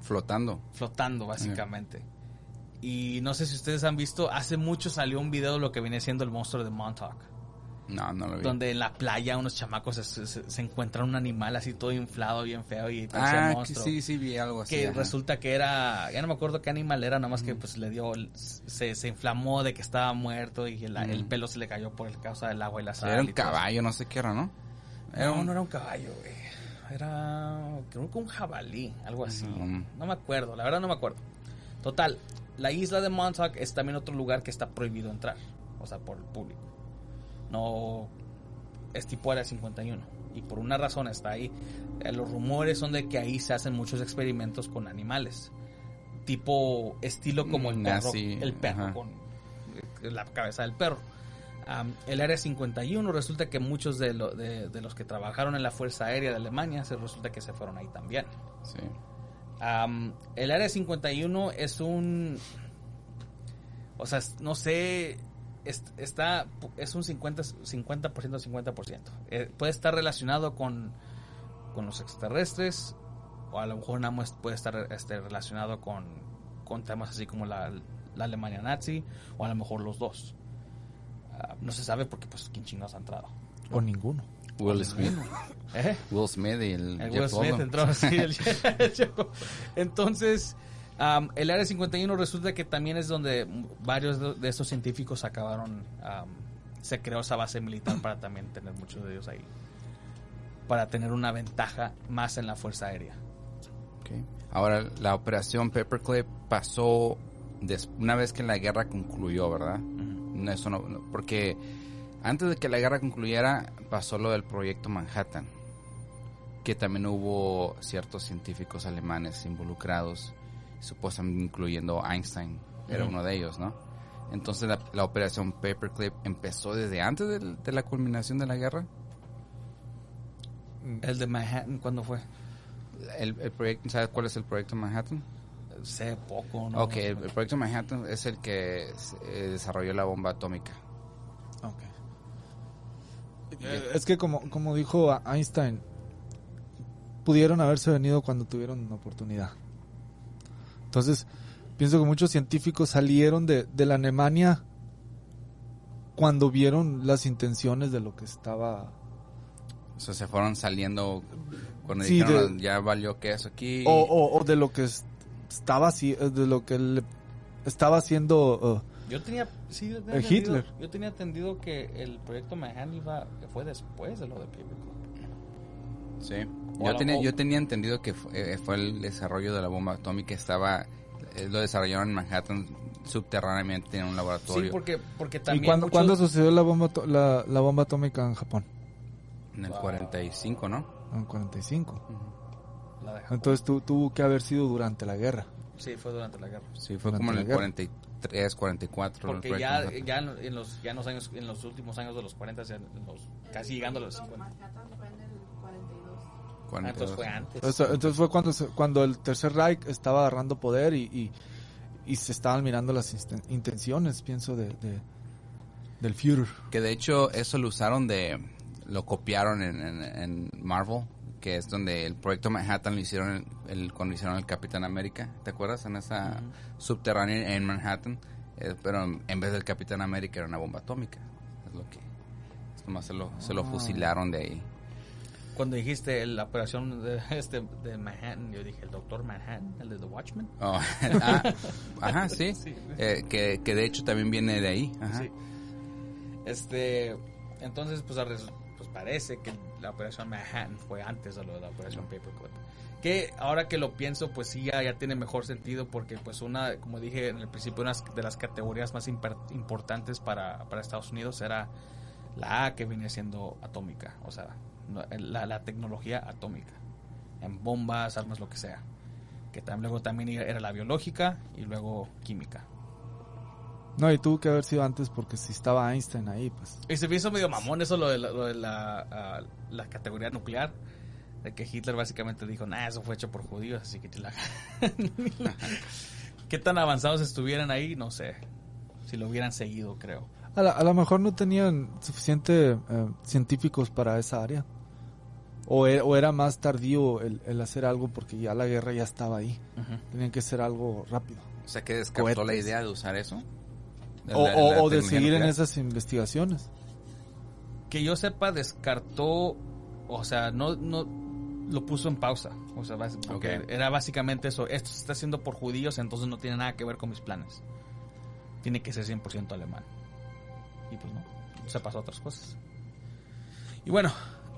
Flotando. flotando básicamente. Y no sé si ustedes han visto, hace mucho salió un video de lo que viene siendo el monstruo de Montauk. No, no lo vi. Donde en la playa unos chamacos se, se- se encuentran un animal así todo inflado, bien feo y parecía ah, que monstruo. sí, sí, vi algo así. que ajá. resulta que era, ya no me acuerdo qué animal era, nada más que pues le dio, se, se inflamó de que estaba muerto y el, el Mm. pelo se le cayó por causa del agua y la sal. Era un caballo, no sé qué era, ¿no? Era no, un- no era un caballo, güey. Era, creo que un jabalí, algo así. Mm. No me acuerdo, la verdad no me acuerdo. Total, la isla de Montauk es también otro lugar que está prohibido entrar, o sea, por el público. No es tipo área 51 y por una razón está ahí. Eh, Los rumores son de que ahí se hacen muchos experimentos con animales, tipo estilo como el Mm, perro, así, el perro ajá. con eh, la cabeza del perro. El área 51 resulta que muchos de, lo- de- de los que trabajaron en la Fuerza Aérea de Alemania se resulta que se fueron ahí también. Sí. El área 51 es un. O sea, no sé. Es- Está, es un 50%, 50%, 50%. Eh, puede estar relacionado con, con los extraterrestres, o a lo mejor nada más puede estar este, relacionado con, con temas así como la, la Alemania nazi, o a lo mejor los dos. Ah, no se sabe porque, pues, quién chingados ha entrado. O ninguno. Will Smith. ¿Eh? Will Smith y el, El Jeff Will Smith entró, sí, el- el. Entonces, am, el Área 51 resulta que también es donde varios de- estos científicos acabaron, se creó esa base militar para también tener muchos de ellos ahí. Para tener una ventaja más en la Fuerza Aérea. Ok. Ahora, la operación Paperclip pasó des- una vez que la guerra concluyó, ¿verdad? No, eso no, no- porque antes de que la guerra concluyera pasó lo del proyecto Manhattan, que también hubo ciertos científicos alemanes involucrados, supuestamente incluyendo Einstein, era uno de ellos, ¿no? Entonces la, la operación Paperclip empezó desde antes de la culminación de la guerra. El de Manhattan, ¿cuándo fue? El, el proyecto, ¿sabes cuál es el proyecto Manhattan? Sé poco, ¿no? Ok, el, el proyecto Manhattan es el que eh, desarrolló la bomba atómica. Ok. Eh, Es que como, como dijo Einstein, pudieron haberse venido cuando tuvieron oportunidad. Entonces, pienso que muchos científicos salieron de, de la Alemania cuando vieron las intenciones de lo que estaba... O sea, se fueron saliendo cuando Sí, dijeron de- ya valió que eso aquí. O, o- o de lo que es- estaba así, eh, de lo que le- estaba haciendo... eh, Yo tenía, sí, yo tenía entendido- Hitler. Yo tenía entendido que el proyecto Manhattan iba, fue después de lo de Paperclip. Sí. Yo tenía, yo tenía entendido que fue, eh, fue el desarrollo de la bomba atómica. Estaba, eh, lo desarrollaron en Manhattan subterráneamente en un laboratorio. Sí, porque, porque ¿Y también cuándo, muchos- cuándo sucedió la bomba, la, la bomba atómica en Japón? En el 45, ¿no? En 45. la de Japón. Entonces tu- tuvo que haber sido durante la guerra. Sí, fue durante la guerra. Sí, fue Durante como en la el guerra. 43, 44. el Porque proyecto ya, ya en los, ya en los años, en los últimos años de los 40, ya en los, casi llegando a los 50. 42. Ah, 42. entonces fue antes. O sea, entonces fue cuando, se- cuando el Tercer Reich estaba agarrando poder y, y, y se estaban mirando las intenciones, pienso, de, de- del Führer. Que de hecho eso lo usaron de... Lo copiaron en, en- en Marvel, que es donde el proyecto Manhattan lo hicieron el, el- cuando hicieron el Capitán América. ¿Te acuerdas? En esa subterránea en Manhattan. Eh, pero en, vez del Capitán América era una bomba atómica. Es lo que... Es nomás se lo, se lo fusilaron de ahí. Cuando dijiste la operación de, este, de Manhattan, yo dije el doctor Manhattan, el de The Watchmen. Oh, ah, ajá, sí. Sí. Eh, que, que de hecho también viene de ahí. Ajá. Sí. Este, entonces, pues, pues parece que la operación Manhattan fue antes de lo de la operación Paperclip. Que ahora que lo pienso, pues sí, ya, ya tiene mejor sentido porque, pues, una, como dije en el principio, una de las categorías más importantes para, para Estados Unidos era la A que viene siendo atómica, o sea, la, la tecnología atómica, en bombas, armas, lo que sea. Que tam- luego también era la biológica y luego química. No, y tuvo que haber sido antes porque si estaba Einstein ahí, pues. Y se me hizo medio mamón eso lo de la, lo de la, ah, la categoría nuclear. De que Hitler básicamente dijo, nah, eso fue hecho por judíos, así que la... ¿Qué tan avanzados estuvieran ahí? No sé. Si lo hubieran seguido, creo. A, la- a lo mejor no tenían suficiente eh, científicos para esa área. O era, o era más tardío el, el hacer algo porque ya la guerra ya estaba ahí. Tenían que hacer algo rápido. O sea, que descartó la Cohetes. idea de usar eso. De O, la- o- la o de seguir en nuclear. esas investigaciones. Que yo sepa, descartó, o sea, no, no lo puso en pausa. O sea, bas- porque Ok. era básicamente eso. Esto se está haciendo por judíos, entonces no tiene nada que ver con mis planes. Tiene que ser 100% alemán. Y pues no, se pasó a otras cosas. Y bueno,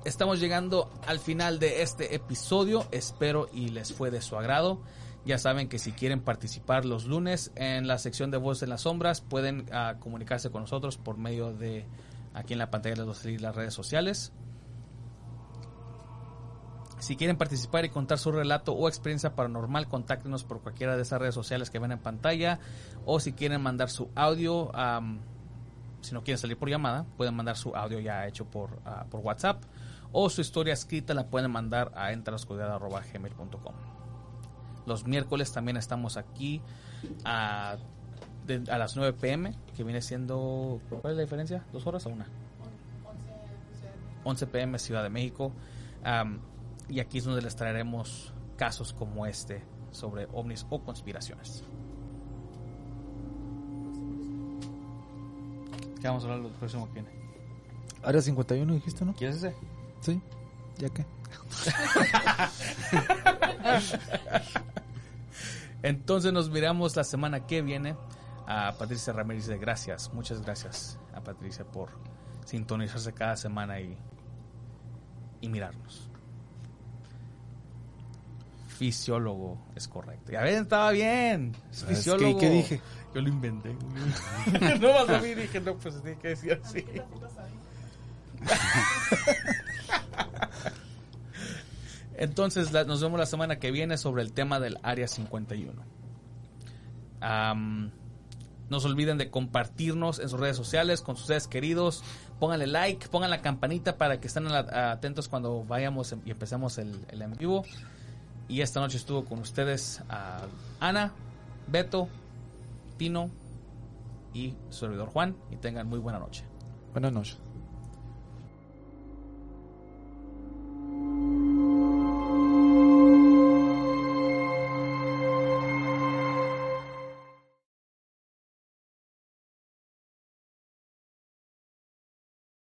estamos llegando al final de este episodio. Espero y les fue de su agrado. Ya saben que si quieren participar los lunes en la sección de Voz en las Sombras, pueden ah, comunicarse con nosotros por medio de aquí en la pantalla les voy a salir las redes sociales. Si quieren participar y contar su relato o experiencia paranormal, contáctenos por cualquiera de esas redes sociales que ven en pantalla. O si quieren mandar su audio, am, si no quieren salir por llamada, pueden mandar su audio ya hecho por, ah, por WhatsApp. O su historia escrita la pueden mandar a entrascuidad.gmail.com. Los miércoles también estamos aquí a, de- a las 9 pm, que viene siendo... ¿Cuál es la diferencia? ¿Dos horas o una? 11 pm Ciudad de México. Y aquí es donde les traeremos casos como este sobre ovnis o conspiraciones. ¿Qué vamos a hablar del próximo que viene? Área 51 dijiste, ¿no? ¿Quieres ese? Sí, ya que. Entonces nos miramos la semana que viene. A Patricia Ramírez de gracias, muchas gracias a Patricia por sintonizarse cada semana y, y mirarnos. Fisiólogo es correcto. Ya ven, estaba bien. Es fisiólogo. ¿qué dije? Yo lo inventé. no más a mí dije, no, pues tiene que decir así. Entonces, nos vemos la semana que viene sobre el tema del Área 51. Am, no se olviden de compartirnos en sus redes sociales con sus seres queridos. Pónganle like, pongan la campanita para que estén atentos cuando vayamos y empecemos el, el en vivo. Y esta noche estuvo con ustedes a Ana, Beto, Tino y su servidor Juan. Y tengan muy buena noche. Buenas noches.